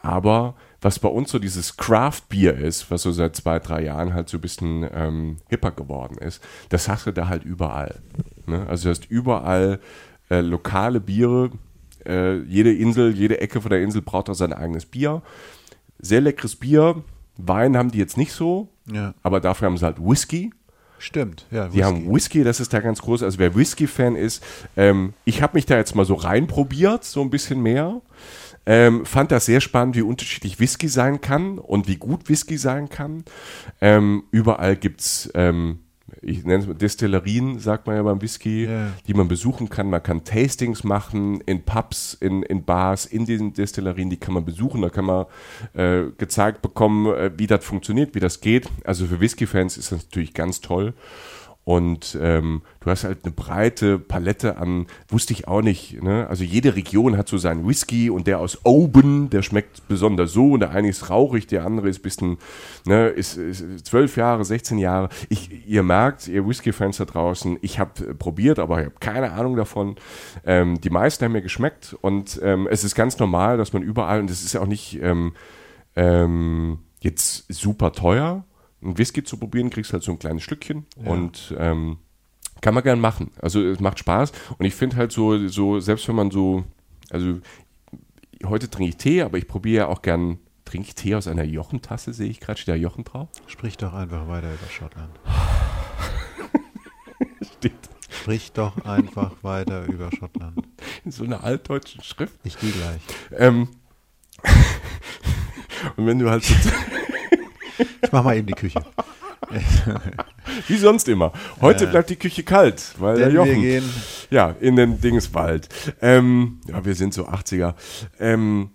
Aber was bei uns so dieses Craft-Bier ist, was so seit zwei, drei Jahren halt so ein bisschen ähm, hipper geworden ist, das hast du da halt überall. Ne? Also du hast überall äh, lokale Biere. Äh, jede Insel, jede Ecke von der Insel braucht auch sein eigenes Bier. Sehr leckeres Bier. Wein haben die jetzt nicht so, Ja. aber dafür haben sie halt Whisky. Stimmt, ja. Die haben Whisky, das ist da ganz groß. Also wer Whisky-Fan ist, ähm, ich habe mich da jetzt mal so reinprobiert, so ein bisschen mehr. Ähm, fand das sehr spannend, wie unterschiedlich Whisky sein kann und wie gut Whisky sein kann. Ähm, überall gibt's ähm, ich nenne es mal Destillerien, sagt man ja beim Whisky, Ja. die man besuchen kann. Man kann Tastings machen in Pubs, in, in Bars, in diesen Destillerien, die kann man besuchen. Da kann man äh, gezeigt bekommen, äh, wie das funktioniert, wie das geht. Also für Whisky-Fans ist das natürlich ganz toll. Und ähm, du hast halt eine breite Palette an, wusste ich auch nicht. Ne? Also jede Region hat so seinen Whisky und der aus Oban, der schmeckt besonders so. Und der eine ist rauchig, der andere ist bisschen, ne, ist, 12 Jahre, 16 Jahre. Ich, ihr merkt, ihr Whisky-Fans da draußen, ich habe probiert, aber ich habe keine Ahnung davon. Ähm, die meisten haben mir geschmeckt und ähm, es ist ganz normal, dass man überall, und es ist ja auch nicht ähm, ähm, jetzt super teuer, einen Whisky zu probieren, kriegst halt so ein kleines Stückchen und ähm, kann man gern machen. Also es macht Spaß und ich finde halt so, so, selbst wenn man so, also heute trinke ich Tee, aber ich probiere ja auch gern, trinke ich Tee aus einer Jochentasse, sehe ich gerade, steht da Jochen drauf? Sprich doch einfach weiter über Schottland. (laughs) Steht Sprich doch einfach weiter über Schottland. in so einer altdeutschen Schrift. Ich gehe gleich. Ähm, (laughs) und wenn du halt so, (laughs) Ich mach mal eben die Küche. (laughs) wie sonst immer, heute bleibt die Küche kalt, weil der Denn wir Jochen, gehen ja, in den Dingswald. Ähm, ja, wir sind so 80er. Ähm,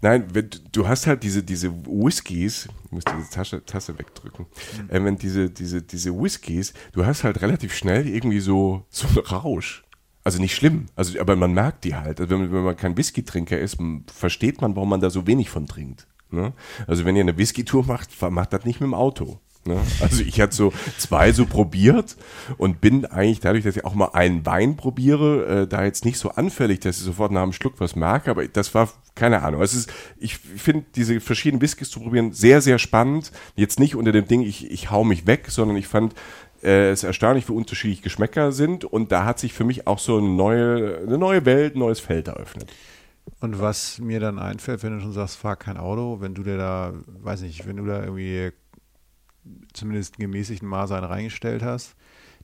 nein, wenn, du- hast halt diese, diese Whiskys, ich muss diese Tasche, Tasse wegdrücken, äh, wenn diese, diese, diese Whiskys, du hast halt relativ schnell irgendwie so, so einen Rausch. Also nicht schlimm, also, aber man merkt die halt. Also wenn, wenn man kein Whisky-Trinker ist, versteht man, warum man da so wenig von trinkt. Ne? Also wenn ihr eine Whisky-Tour macht, macht das nicht mit dem Auto. Ne? Also ich hatte so zwei so probiert und bin eigentlich dadurch, dass ich auch mal einen Wein probiere, äh, da jetzt nicht so anfällig, dass ich sofort nach einem Schluck was merke, aber das war keine Ahnung. Es ist, ich finde diese verschiedenen Whiskys zu probieren sehr, sehr spannend. Jetzt nicht unter dem Ding, ich, ich hau mich weg, sondern ich fand äh, es erstaunlich, wie unterschiedlich Geschmäcker sind und da hat sich für mich auch so eine neue, eine neue Welt, ein neues Feld eröffnet. Und was mir dann einfällt, wenn du schon sagst, fahr kein Auto, wenn du dir da, weiß nicht, wenn du da irgendwie zumindest gemäßigten Maß einen reingestellt hast,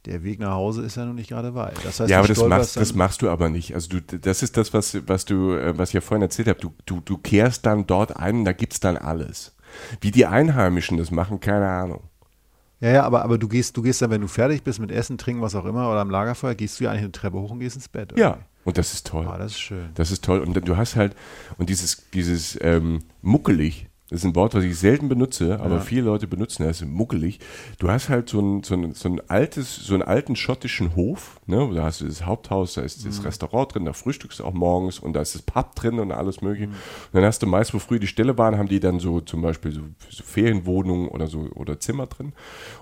der Weg nach Hause ist ja noch nicht gerade weit. Das heißt, ja, aber das machst, das machst du aber nicht. Also du, das ist das, was, was du, äh, was ich ja vorhin erzählt habe. Du, du, du kehrst dann dort ein und da gibt es dann alles. Wie die Einheimischen das machen, keine Ahnung. Ja, ja, aber, aber du gehst, du gehst dann, wenn du fertig bist mit Essen, Trinken, was auch immer, oder am Lagerfeuer, gehst du ja eigentlich eine Treppe hoch und gehst ins Bett. Oder? Ja, und das ist toll. Ah, das ist schön. Das ist toll. Und du hast halt, und dieses, dieses ähm, muckelig, das ist ein Wort, was ich selten benutze, aber ja. viele Leute benutzen das, muckelig. Du hast halt so ein, so ein, so ein altes, so einen alten schottischen Hof, ne? Da hast du das Haupthaus, da ist das mhm. Restaurant drin, da frühstückst du auch morgens und da ist das Pub drin und alles mögliche. Mhm. Und dann hast du meist, wo früher die Ställe waren, haben die dann so zum Beispiel so, so Ferienwohnungen oder so oder Zimmer drin.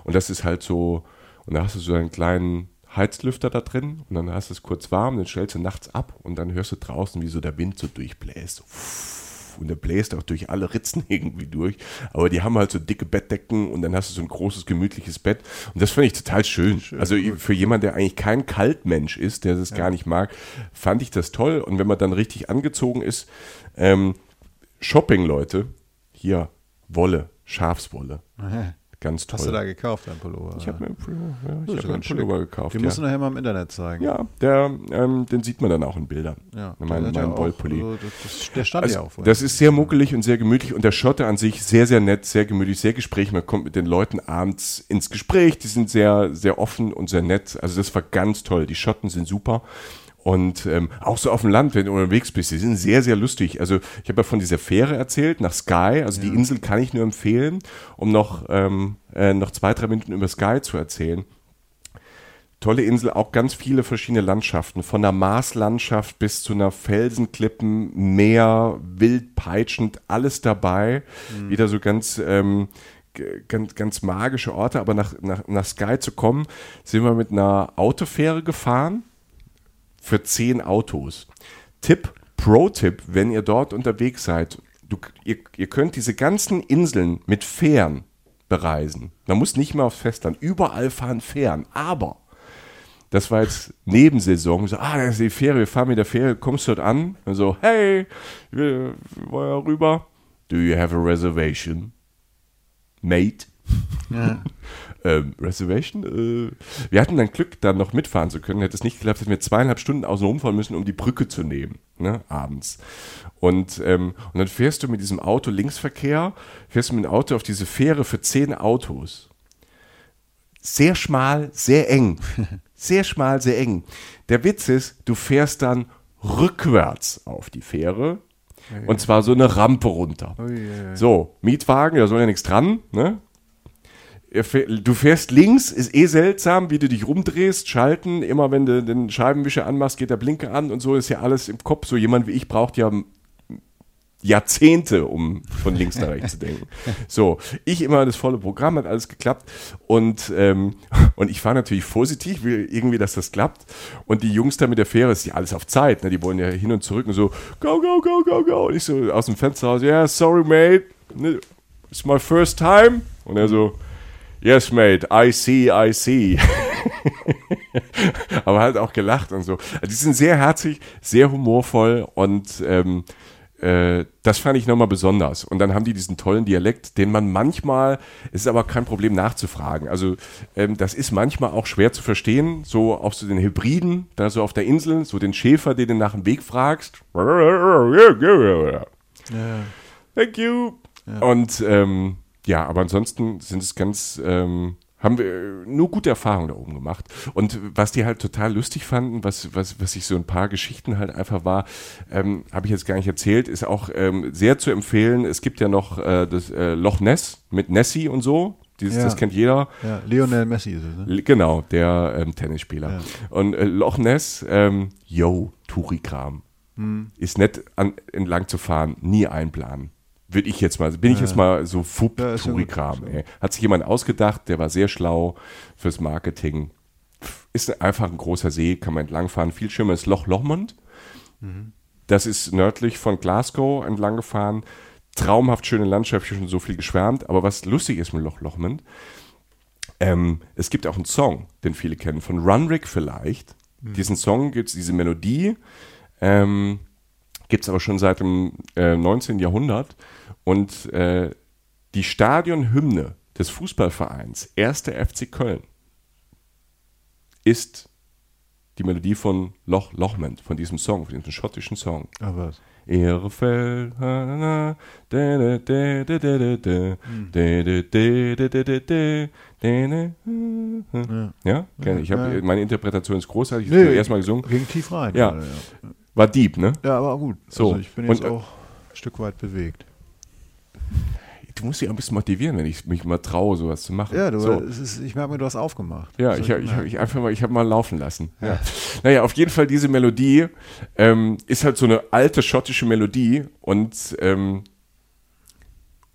Und das ist halt so, und da hast du so einen kleinen Heizlüfter da drin und dann hast du es kurz warm, dann stellst du nachts ab und dann hörst du draußen, wie so der Wind so durchbläst. So und der bläst auch durch alle Ritzen (laughs) irgendwie durch. Aber die haben halt so dicke Bettdecken und dann hast du so ein großes, gemütliches Bett. Und das finde ich total schön. schön also gut. für jemanden, der eigentlich kein Kaltmensch ist, der das ja. gar nicht mag, fand ich das toll. Und wenn man dann richtig angezogen ist, ähm, Shopping, Leute, hier, Wolle, Schafswolle. Aha. Ganz toll. Hast du da gekauft, dein Pullover? Ich habe mir einen Pullover, ja, ich hab einen Pullover gekauft. Den ja. musst du nachher mal im Internet zeigen. Ja, der, ähm, den sieht man dann auch in Bildern. Ja, mein, mein Wollpulli. Also der stand also, ja auch. Das ist sehr muckelig und sehr gemütlich und der Schotte an sich sehr, sehr nett, sehr gemütlich, sehr gesprächig. Man kommt mit den Leuten abends ins Gespräch. Die sind sehr, sehr offen und sehr nett. Also das war ganz toll. Die Schotten sind super. Und ähm, auch so auf dem Land, wenn du unterwegs bist, die sind sehr, sehr lustig. Also ich habe ja von dieser Fähre erzählt, nach Sky. Also ja. die Insel kann ich nur empfehlen, um noch, ähm, äh, noch zwei, drei Minuten über Sky zu erzählen. Tolle Insel, auch ganz viele verschiedene Landschaften. Von der Marslandschaft bis zu einer Felsenklippen, Meer, wild peitschend, alles dabei. Mhm. Wieder so ganz... Ähm, ganz, ganz magische Orte, aber nach, nach, nach Sky zu kommen, sind wir mit einer Autofähre gefahren für zehn Autos. Tipp, Pro-Tipp, wenn ihr dort unterwegs seid, du, ihr, ihr könnt diese ganzen Inseln mit Fähren bereisen. Man muss nicht mehr aufs Festland. Überall fahren Fähren. Aber das war jetzt Nebensaison. So, ah, das ist die Fähre, wir fahren mit der Fähre, kommst du dort an? Und so, hey, wir wollen ja rüber. Do you have a reservation? Mate? (laughs) Ja. ähm, Reservation. Äh, wir hatten dann Glück, dann noch mitfahren zu können. Hätte es nicht geklappt, hätten wir zweieinhalb Stunden außen rumfahren müssen, um die Brücke zu nehmen, ne, abends. Und, ähm, und dann fährst du mit diesem Auto Linksverkehr, fährst du mit dem Auto auf diese Fähre für zehn Autos. Sehr schmal, sehr eng. (laughs) Sehr schmal, sehr eng. Der Witz ist, du fährst dann rückwärts auf die Fähre, und zwar so eine Rampe runter. So, Mietwagen, da soll ja nichts dran, ne? Du fährst links, ist eh seltsam, wie du dich rumdrehst, schalten, immer wenn du den Scheibenwischer anmachst, geht der Blinker an und so ist ja alles im Kopf. So jemand wie ich braucht ja Jahrzehnte, um von links nach rechts zu denken. (laughs) So, ich immer das volle Programm, hat alles geklappt und, ähm, (laughs) und ich fahre natürlich vorsichtig, will irgendwie, dass das klappt und die Jungs da mit der Fähre, ist ja alles auf Zeit, ne? die wollen ja hin und zurück und so, go, go, go, go, go und ich so aus dem Fenster raus, yeah, sorry mate, it's my first time und er so, Yes, mate, I see, I see. (laughs) Aber halt auch gelacht und so. Also die sind sehr herzig, sehr humorvoll und ähm, äh, das fand ich nochmal besonders. Und dann haben die diesen tollen Dialekt, den man manchmal, es ist aber kein Problem nachzufragen. Also ähm, das ist manchmal auch schwer zu verstehen, so auf so den Hybriden, da so auf der Insel, so den Schäfer, den du nach dem Weg fragst. Ja. Thank you. Ja. Und ähm, ja, aber ansonsten sind es ganz, ähm, haben wir nur gute Erfahrungen da oben gemacht. Und was die halt total lustig fanden, was, was, was ich so ein paar Geschichten halt einfach war, ähm, habe ich jetzt gar nicht erzählt, ist auch ähm, sehr zu empfehlen. Es gibt ja noch äh, das äh, Loch Ness mit Nessie und so. Dieses, ja. Das kennt jeder. Ja, Lionel Messi ist es, ne? Genau, der ähm, Tennisspieler. Ja. Und äh, Loch Ness, ähm, yo, Tourikram. Hm. Ist nett an, entlang zu fahren, nie einplanen. Würde ich jetzt mal, bin ich jetzt mal so fupp ja. Hat sich jemand ausgedacht, der war sehr schlau fürs Marketing. Ist einfach ein großer See, kann man entlangfahren. Viel schöner ist Loch Lomond. Mhm. Das ist nördlich von Glasgow entlang gefahren. Traumhaft schöne Landschaft, ich habe schon so viel geschwärmt. Aber was lustig ist mit Loch Lomond, ähm, es gibt auch einen Song, den viele kennen, von Runrick vielleicht. Mhm. Diesen Song gibt es, diese Melodie. Ähm, gibt es aber schon seit dem äh, 19. Jahrhundert. Und äh, die Stadionhymne des Fußballvereins 1. FC Köln ist die Melodie von Loch Lochmend, von diesem Song, von diesem schottischen Song. Ah, was? Ehrefeld, ja, ja? Ich hab, meine Interpretation ist großartig. Ich habe erstmal gesungen. Ging tief rein. Ja. War deep, ne? ja. aber gut. So. Also ich bin jetzt Und, äh, auch ein Stück weit bewegt. Du musst dich auch ein bisschen motivieren, wenn ich mich mal traue, sowas zu machen. Ja, du, so. es ist, ich merke mir, du hast aufgemacht. Ja, ich, ich, merke- ich einfach mal, ich habe mal laufen lassen. Ja. Naja, auf jeden Fall diese Melodie ähm, ist halt so eine alte schottische Melodie und ähm,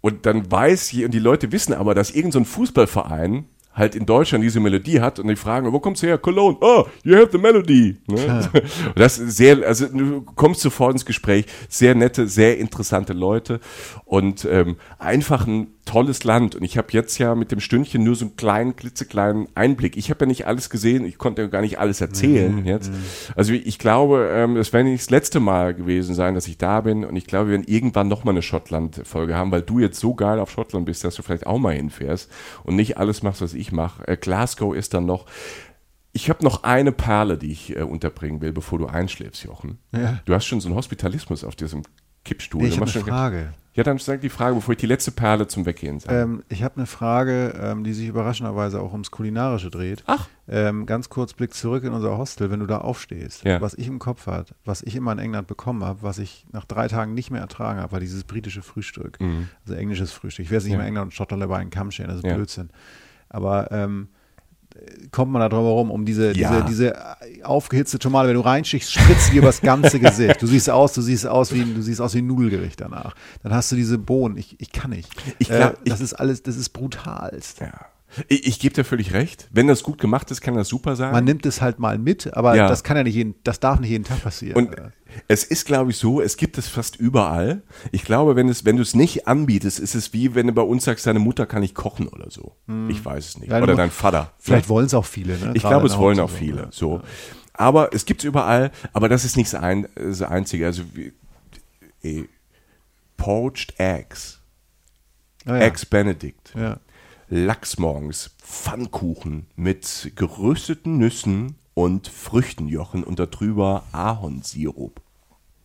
und dann weiß je, und die Leute wissen aber, dass irgendein so ein Fußballverein halt in Deutschland diese Melodie hat und die fragen, wo kommst du her? Cologne. Oh, you have the melody. Ne? Und (laughs) das ist sehr, also du kommst sofort ins Gespräch. Sehr nette, sehr interessante Leute und ähm, einfach ein tolles Land. Und ich habe jetzt ja mit dem Stündchen nur so einen kleinen, klitzekleinen Einblick. Ich habe ja nicht alles gesehen, ich konnte ja gar nicht alles erzählen jetzt. Also ich glaube, ähm, es wäre nicht das letzte Mal gewesen sein, dass ich da bin. Und ich glaube, wir werden irgendwann nochmal eine Schottland-Folge haben, weil du jetzt so geil auf Schottland bist, dass du vielleicht auch mal hinfährst und nicht alles machst, was ich mache. Äh, Glasgow ist dann noch. Ich habe noch eine Perle, die ich äh, unterbringen will, bevor du einschläfst, Jochen. Ja. Du hast schon so einen Hospitalismus auf diesem Kippstuhl. Nee, ich habe eine Frage. Ja, dann sag die Frage, bevor ich die letzte Perle zum Weggehen sage. Ähm, ich habe eine Frage, ähm, die sich überraschenderweise auch ums Kulinarische dreht. Ach. Ähm, ganz kurz Blick zurück in unser Hostel, wenn du da aufstehst. Ja. Was ich im Kopf hatte, was ich immer in England bekommen habe, was ich nach drei Tagen nicht mehr ertragen habe, war dieses britische Frühstück. Also englisches Frühstück. Ich werde es nicht Mhm. Ja. mehr England und Schottland dabei einen Kamm scheren, das ist Ja. Blödsinn. Aber ähm, kommt man da drum herum, um diese, Ja. diese, diese aufgehitzte Tomate, wenn du reinstichst, spritzt die übers ganze Gesicht. Du siehst aus, du siehst aus wie du siehst aus wie ein Nudelgericht danach. Dann hast du diese Bohnen. Ich, ich kann nicht. Ich glaub, äh, das ist alles, das ist brutalst. ja. Ich, ich gebe dir völlig recht. Wenn das gut gemacht ist, kann das super sein. Man nimmt es halt mal mit, aber Ja. das kann ja nicht jeden, das darf nicht jeden Tag passieren. Und es ist, glaube ich, so, es gibt es fast überall. Ich glaube, wenn, es, wenn du es nicht anbietest, ist es wie, wenn du bei uns sagst, deine Mutter kann nicht kochen oder so. Ich weiß es nicht. Deine oder dein Vater. Vielleicht wollen es auch viele. Ne? Ich Gerade glaube, es wollen auch viele. ne? So. Aber es gibt es überall, aber das ist nicht das, ein, das Einzige. Also wie, eh, Poached Eggs, Ja, ja. Eggs Benedict, Ja. Lachs morgens, Pfannkuchen mit gerösteten Nüssen und Früchtenjochen und darüber Ahornsirup.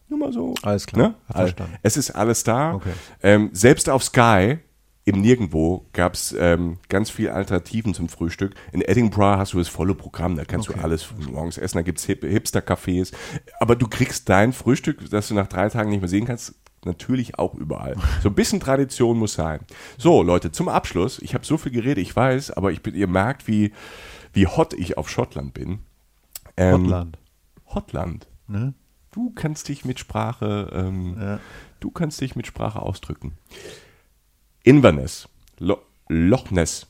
Nur mal so. Alles klar, Ne? verstanden. Es ist alles da. Okay. Ähm, selbst auf Sky, im Nirgendwo, gab es ähm, ganz viele Alternativen zum Frühstück. In Edinburgh hast du das volle Programm, da kannst Okay. du alles morgens essen, da gibt es Hip Hipster-Cafés. Aber du kriegst dein Frühstück, das du nach drei Tagen nicht mehr sehen kannst, natürlich auch überall. So ein bisschen Tradition muss sein. So, Leute, zum Abschluss, ich habe so viel geredet, ich weiß, aber ich bin, ihr merkt, wie, wie hot ich auf Schottland bin. Ähm, Hotland. Hotland. Ne? Du kannst dich mit Sprache, ähm, Ja. du kannst dich mit Sprache ausdrücken. Inverness, Lo Loch Ness,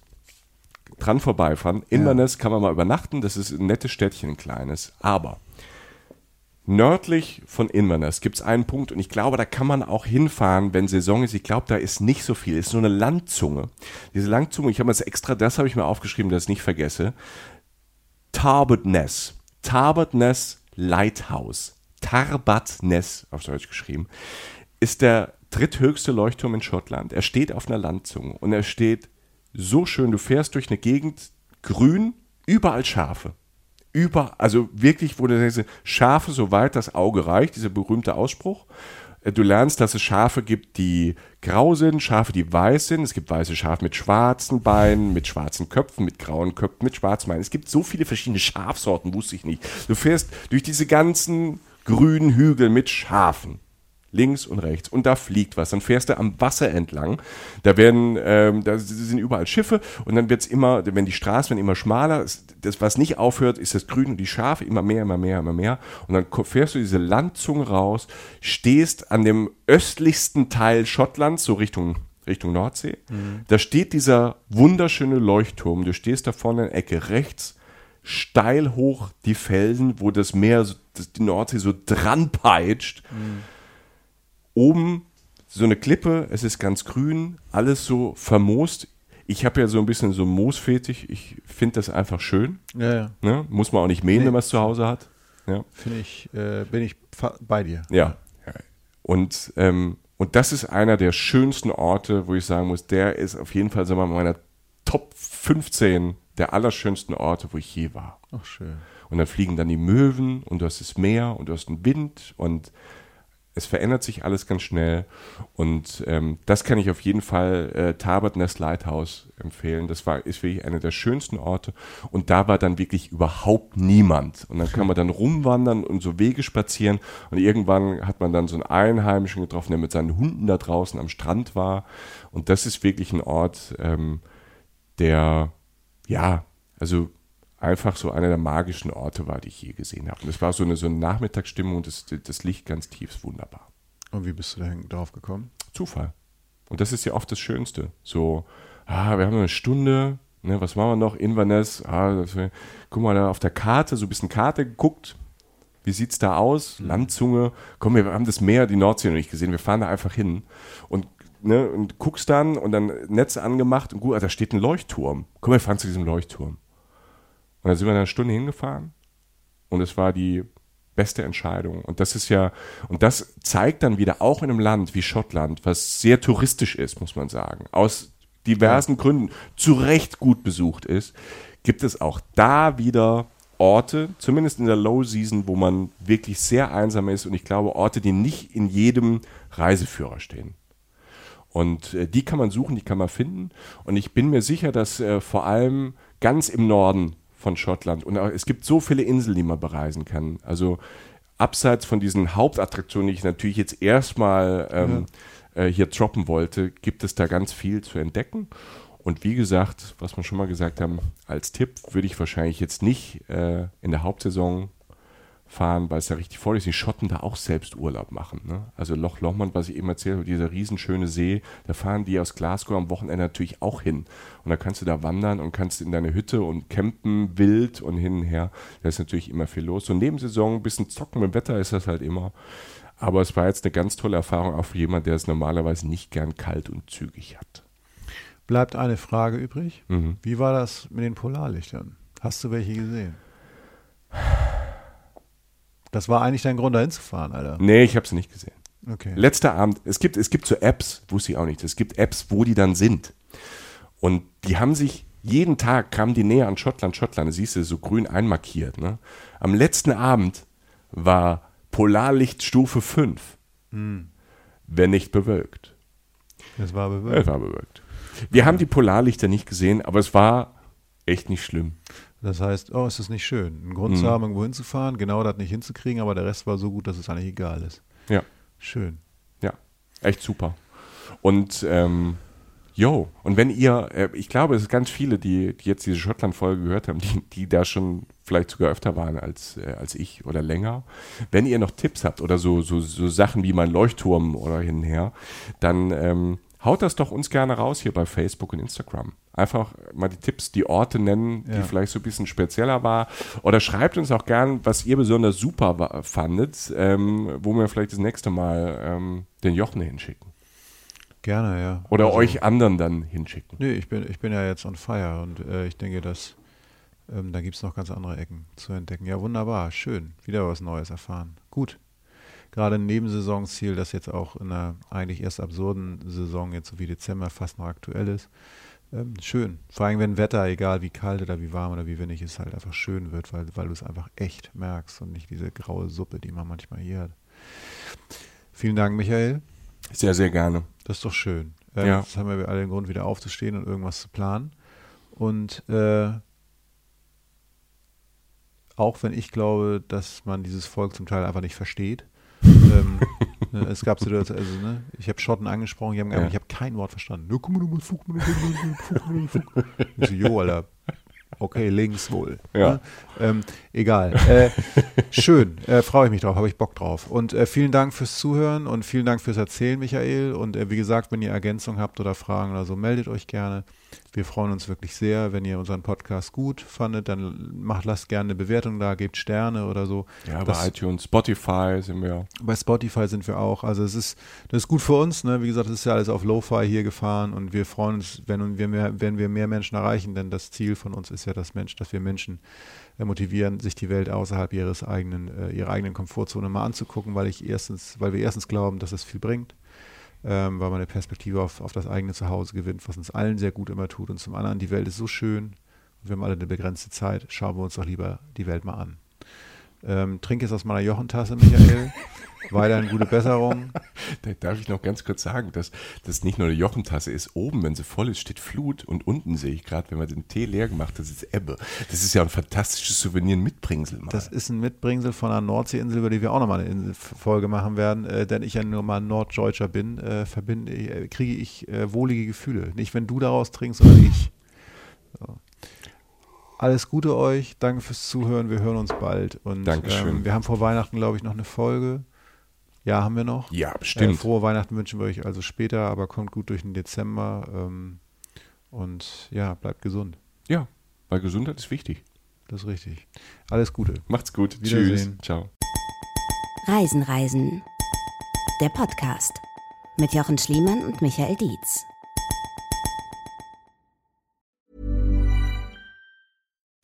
dran vorbeifahren. Inverness kann man mal übernachten, das ist ein nettes Städtchen, ein kleines. Aber nördlich von Inverness gibt es einen Punkt und ich glaube, da kann man auch hinfahren, wenn Saison ist. Ich glaube, da ist nicht so viel. Es ist so eine Landzunge. Diese Landzunge, ich habe jetzt extra, das habe ich mir aufgeschrieben, dass ich nicht vergesse. Tarbot Ness. Tarbot Ness Lighthouse. Tarbat Ness, auf Deutsch geschrieben, ist der dritthöchste Leuchtturm in Schottland. Er steht auf einer Landzunge und er steht so schön. Du fährst durch eine Gegend, grün, überall Schafe. Über, also wirklich, wo du denkst, Schafe, soweit das Auge reicht, dieser berühmte Ausspruch. Äh, Du lernst, dass es Schafe gibt, die grau sind, Schafe, die weiß sind. Es gibt weiße Schafe mit schwarzen Beinen, mit schwarzen Köpfen, mit grauen Köpfen, mit schwarzen Beinen. Es gibt so viele verschiedene Schafsorten, wusste ich nicht. Du fährst durch diese ganzen grünen Hügel mit Schafen. Links und rechts. Und da fliegt was. Dann fährst du am Wasser entlang. Da werden, ähm, da sind überall Schiffe und dann wird's immer, wenn die Straßen werden immer schmaler. Das, was nicht aufhört, ist das Grün und die Schafe immer mehr, immer mehr, immer mehr. Und dann fährst du diese Landzunge raus, stehst an dem östlichsten Teil Schottlands, so Richtung Richtung Nordsee. Da steht dieser wunderschöne Leuchtturm. Du stehst da vorne in der Ecke rechts, steil hoch die Felsen, wo das Meer, die Nordsee so dran peitscht. Oben so eine Klippe, es ist ganz grün, alles so vermoost. Ich habe ja so ein bisschen so einen Moosfetisch. Ich finde das einfach schön. Ja, ja. Ne? Muss man auch nicht mähen, Nee. wenn man es zu Hause hat. Ja. Finde ich, äh, bin ich bei dir. Ja. Und, ähm, und das ist einer der schönsten Orte, wo ich sagen muss, der ist auf jeden Fall sagen wir mal, meiner Top 15 der allerschönsten Orte, wo ich je war. Ach, schön. Und dann fliegen dann die Möwen und du hast das Meer und du hast den Wind und es verändert sich alles ganz schnell. Und ähm, das kann ich auf jeden Fall äh, Tarbert Nest Lighthouse empfehlen. Das war, ist wirklich einer der schönsten Orte. Und da war dann wirklich überhaupt niemand. Und dann kann man dann rumwandern und so Wege spazieren. Und irgendwann hat man dann so einen Einheimischen getroffen, der mit seinen Hunden da draußen am Strand war. Und das ist wirklich ein Ort, ähm, der, ja, also einfach so einer der magischen Orte war, die ich je gesehen habe. Und es war so eine, so eine Nachmittagsstimmung und das, das Licht ganz tief, ist wunderbar. Und wie bist du da drauf gekommen? Zufall. Und das ist ja oft das Schönste. So, ah, wir haben eine Stunde, ne, was machen wir noch? Inverness, ah, das, guck mal da auf der Karte, so ein bisschen Karte geguckt. Wie sieht es da aus? Mhm. Landzunge. Komm, wir haben das Meer, die Nordsee noch nicht gesehen. Wir fahren da einfach hin und, ne, und guckst dann und dann Netz angemacht und gut, ah, da steht ein Leuchtturm. Komm, wir fahren zu diesem Leuchtturm. Und dann sind wir eine Stunde hingefahren und es war die beste Entscheidung. Und das ist ja, und das zeigt dann wieder auch in einem Land wie Schottland, was sehr touristisch ist, muss man sagen, aus diversen ja. Gründen zu Recht gut besucht ist, gibt es auch da wieder Orte, zumindest in der Low Season, wo man wirklich sehr einsam ist und ich glaube Orte, die nicht in jedem Reiseführer stehen. Und äh, die kann man suchen, die kann man finden. Und ich bin mir sicher, dass äh, vor allem ganz im Norden von Schottland. Und es gibt so viele Inseln, die man bereisen kann. Also abseits von diesen Hauptattraktionen, die ich natürlich jetzt erstmal ähm, ja. äh, hier droppen wollte, gibt es da ganz viel zu entdecken. Und wie gesagt, was wir schon mal gesagt haben, als Tipp würde ich wahrscheinlich jetzt nicht äh, in der Hauptsaison fahren, weil es da richtig voll ist. Die Schotten da auch selbst Urlaub machen. Ne? Also Loch Lomond, was ich eben erzählt habe, dieser riesenschöne See, da fahren die aus Glasgow am Wochenende natürlich auch hin. Und da kannst du da wandern und kannst in deine Hütte und campen wild und hin und her. Da ist natürlich immer viel los. So Nebensaison, ein bisschen zocken mit dem Wetter ist das halt immer. Aber es war jetzt eine ganz tolle Erfahrung, auch für jemanden, der es normalerweise nicht gern kalt und zügig hat. Bleibt eine Frage übrig. Mhm. Wie war das mit den Polarlichtern? Hast du welche gesehen? Das war eigentlich dein Grund, da hinzufahren, Alter. Nee, ich habe sie nicht gesehen. Okay. Letzter Abend, es gibt, es gibt so Apps, wusste ich auch nicht, es gibt Apps, wo die dann sind. Und die haben sich, jeden Tag kamen die näher an Schottland, Schottland, siehst du, so grün einmarkiert. Ne? Am letzten Abend war Polarlichtstufe 5. Hm. Wenn nicht bewölkt. Es war bewölkt. Es war bewölkt. Wir haben die Polarlichter nicht gesehen, aber es war echt nicht schlimm. Das heißt, oh, ist das nicht schön, einen Grund mhm. zu haben, irgendwo hinzufahren, genau das nicht hinzukriegen, aber der Rest war so gut, dass es eigentlich egal ist. Ja. Schön. Ja, echt super. Und ähm, Jo, und wenn ihr, äh, ich glaube, es sind ganz viele, die, die jetzt diese Schottland-Folge gehört haben, die, die da schon vielleicht sogar öfter waren als, äh, als ich oder länger. Wenn ihr noch Tipps habt oder so, so, so Sachen wie mein Leuchtturm oder hin und her, dann ähm, haut das doch uns gerne raus hier bei Facebook und Instagram. Einfach mal die Tipps, die Orte nennen, die ja. vielleicht so ein bisschen spezieller war. Oder schreibt uns auch gern, was ihr besonders super war, fandet, ähm, wo wir vielleicht das nächste Mal ähm, den Jochen hinschicken. Gerne, ja. Oder also, euch anderen dann hinschicken. Nee, ich bin, ich bin ja jetzt on fire und äh, ich denke, dass ähm, da gibt es noch ganz andere Ecken zu entdecken. Ja, wunderbar, schön. Wieder was Neues erfahren. Gut gerade ein Nebensaisonziel, das jetzt auch in einer eigentlich erst absurden Saison, jetzt so wie Dezember, fast noch aktuell ist. Ähm, schön. Vor allem, wenn Wetter, egal wie kalt oder wie warm oder wie windig es halt einfach schön wird, weil, weil du es einfach echt merkst und nicht diese graue Suppe, die man manchmal hier hat. Vielen Dank, Michael. Sehr, sehr gerne. Das ist doch schön. Ähm, ja. Jetzt haben wir alle den Grund, wieder aufzustehen und irgendwas zu planen. Und äh, auch wenn ich glaube, dass man dieses Volk zum Teil einfach nicht versteht, ähm, ne, es gab Situationen, also ne, ich habe Schotten angesprochen, die haben ja. ich habe kein Wort verstanden. Ich so, jo, Alter. Okay, links wohl. Ja. Ne? Ähm, egal. Äh, schön. Äh, Freue ich mich drauf, habe ich Bock drauf. Und äh, vielen Dank fürs Zuhören und vielen Dank fürs Erzählen, Michael. Und äh, wie gesagt, wenn ihr Ergänzungen habt oder Fragen oder so, meldet euch gerne. Wir freuen uns wirklich sehr, wenn ihr unseren Podcast gut fandet, dann macht, lasst gerne eine Bewertung da, gebt Sterne oder so. Ja, das, bei iTunes, Spotify sind wir. Bei Spotify sind wir auch. Also es ist, das ist gut für uns. Ne? Wie gesagt, es ist ja alles auf Lo-Fi hier gefahren und wir freuen uns, wenn wir, mehr, wenn wir mehr Menschen erreichen, denn das Ziel von uns ist ja, dass, Mensch, dass wir Menschen äh, motivieren, sich die Welt außerhalb ihres eigenen, äh, ihrer eigenen Komfortzone mal anzugucken, weil ich erstens, weil wir erstens glauben, dass es viel bringt, ähm, weil man eine Perspektive auf, auf das eigene Zuhause gewinnt, was uns allen sehr gut immer tut. Und zum anderen, die Welt ist so schön und wir haben alle eine begrenzte Zeit, schauen wir uns doch lieber die Welt mal an. Ähm, trink es aus meiner Jochentasse, Michael. (laughs) Weiterhin gute Besserung. (laughs) Da darf ich noch ganz kurz sagen, dass das nicht nur eine Jochentasse ist. Oben, wenn sie voll ist, steht Flut und unten sehe ich gerade, wenn man den Tee leer gemacht hat, ist Ebbe. Das ist ja ein fantastisches Souvenir, ein Mitbringsel. Mal. Das ist ein Mitbringsel von einer Nordseeinsel, über die wir auch nochmal eine Insel Folge machen werden. Äh, denn ich ja nur mal Norddeutscher bin, äh, verbinde, äh, kriege ich äh, wohlige Gefühle. Nicht, wenn du daraus trinkst, sondern ich. So. Alles Gute euch, danke fürs Zuhören, wir hören uns bald. Und Dankeschön. Ähm, wir haben vor Weihnachten, glaube ich, noch eine Folge. Ja, haben wir noch. ja, Äh, bestimmt. frohe Weihnachten wünschen wir euch also später, aber kommt gut durch den Dezember. Ähm, und ja, bleibt gesund. ja, weil Gesundheit ist wichtig. Das ist richtig. Alles Gute. Macht's gut. Wiedersehen. Tschüss. Ciao. Reisen, Reisen. Der Podcast mit Jochen Schliemann und Michael Dietz.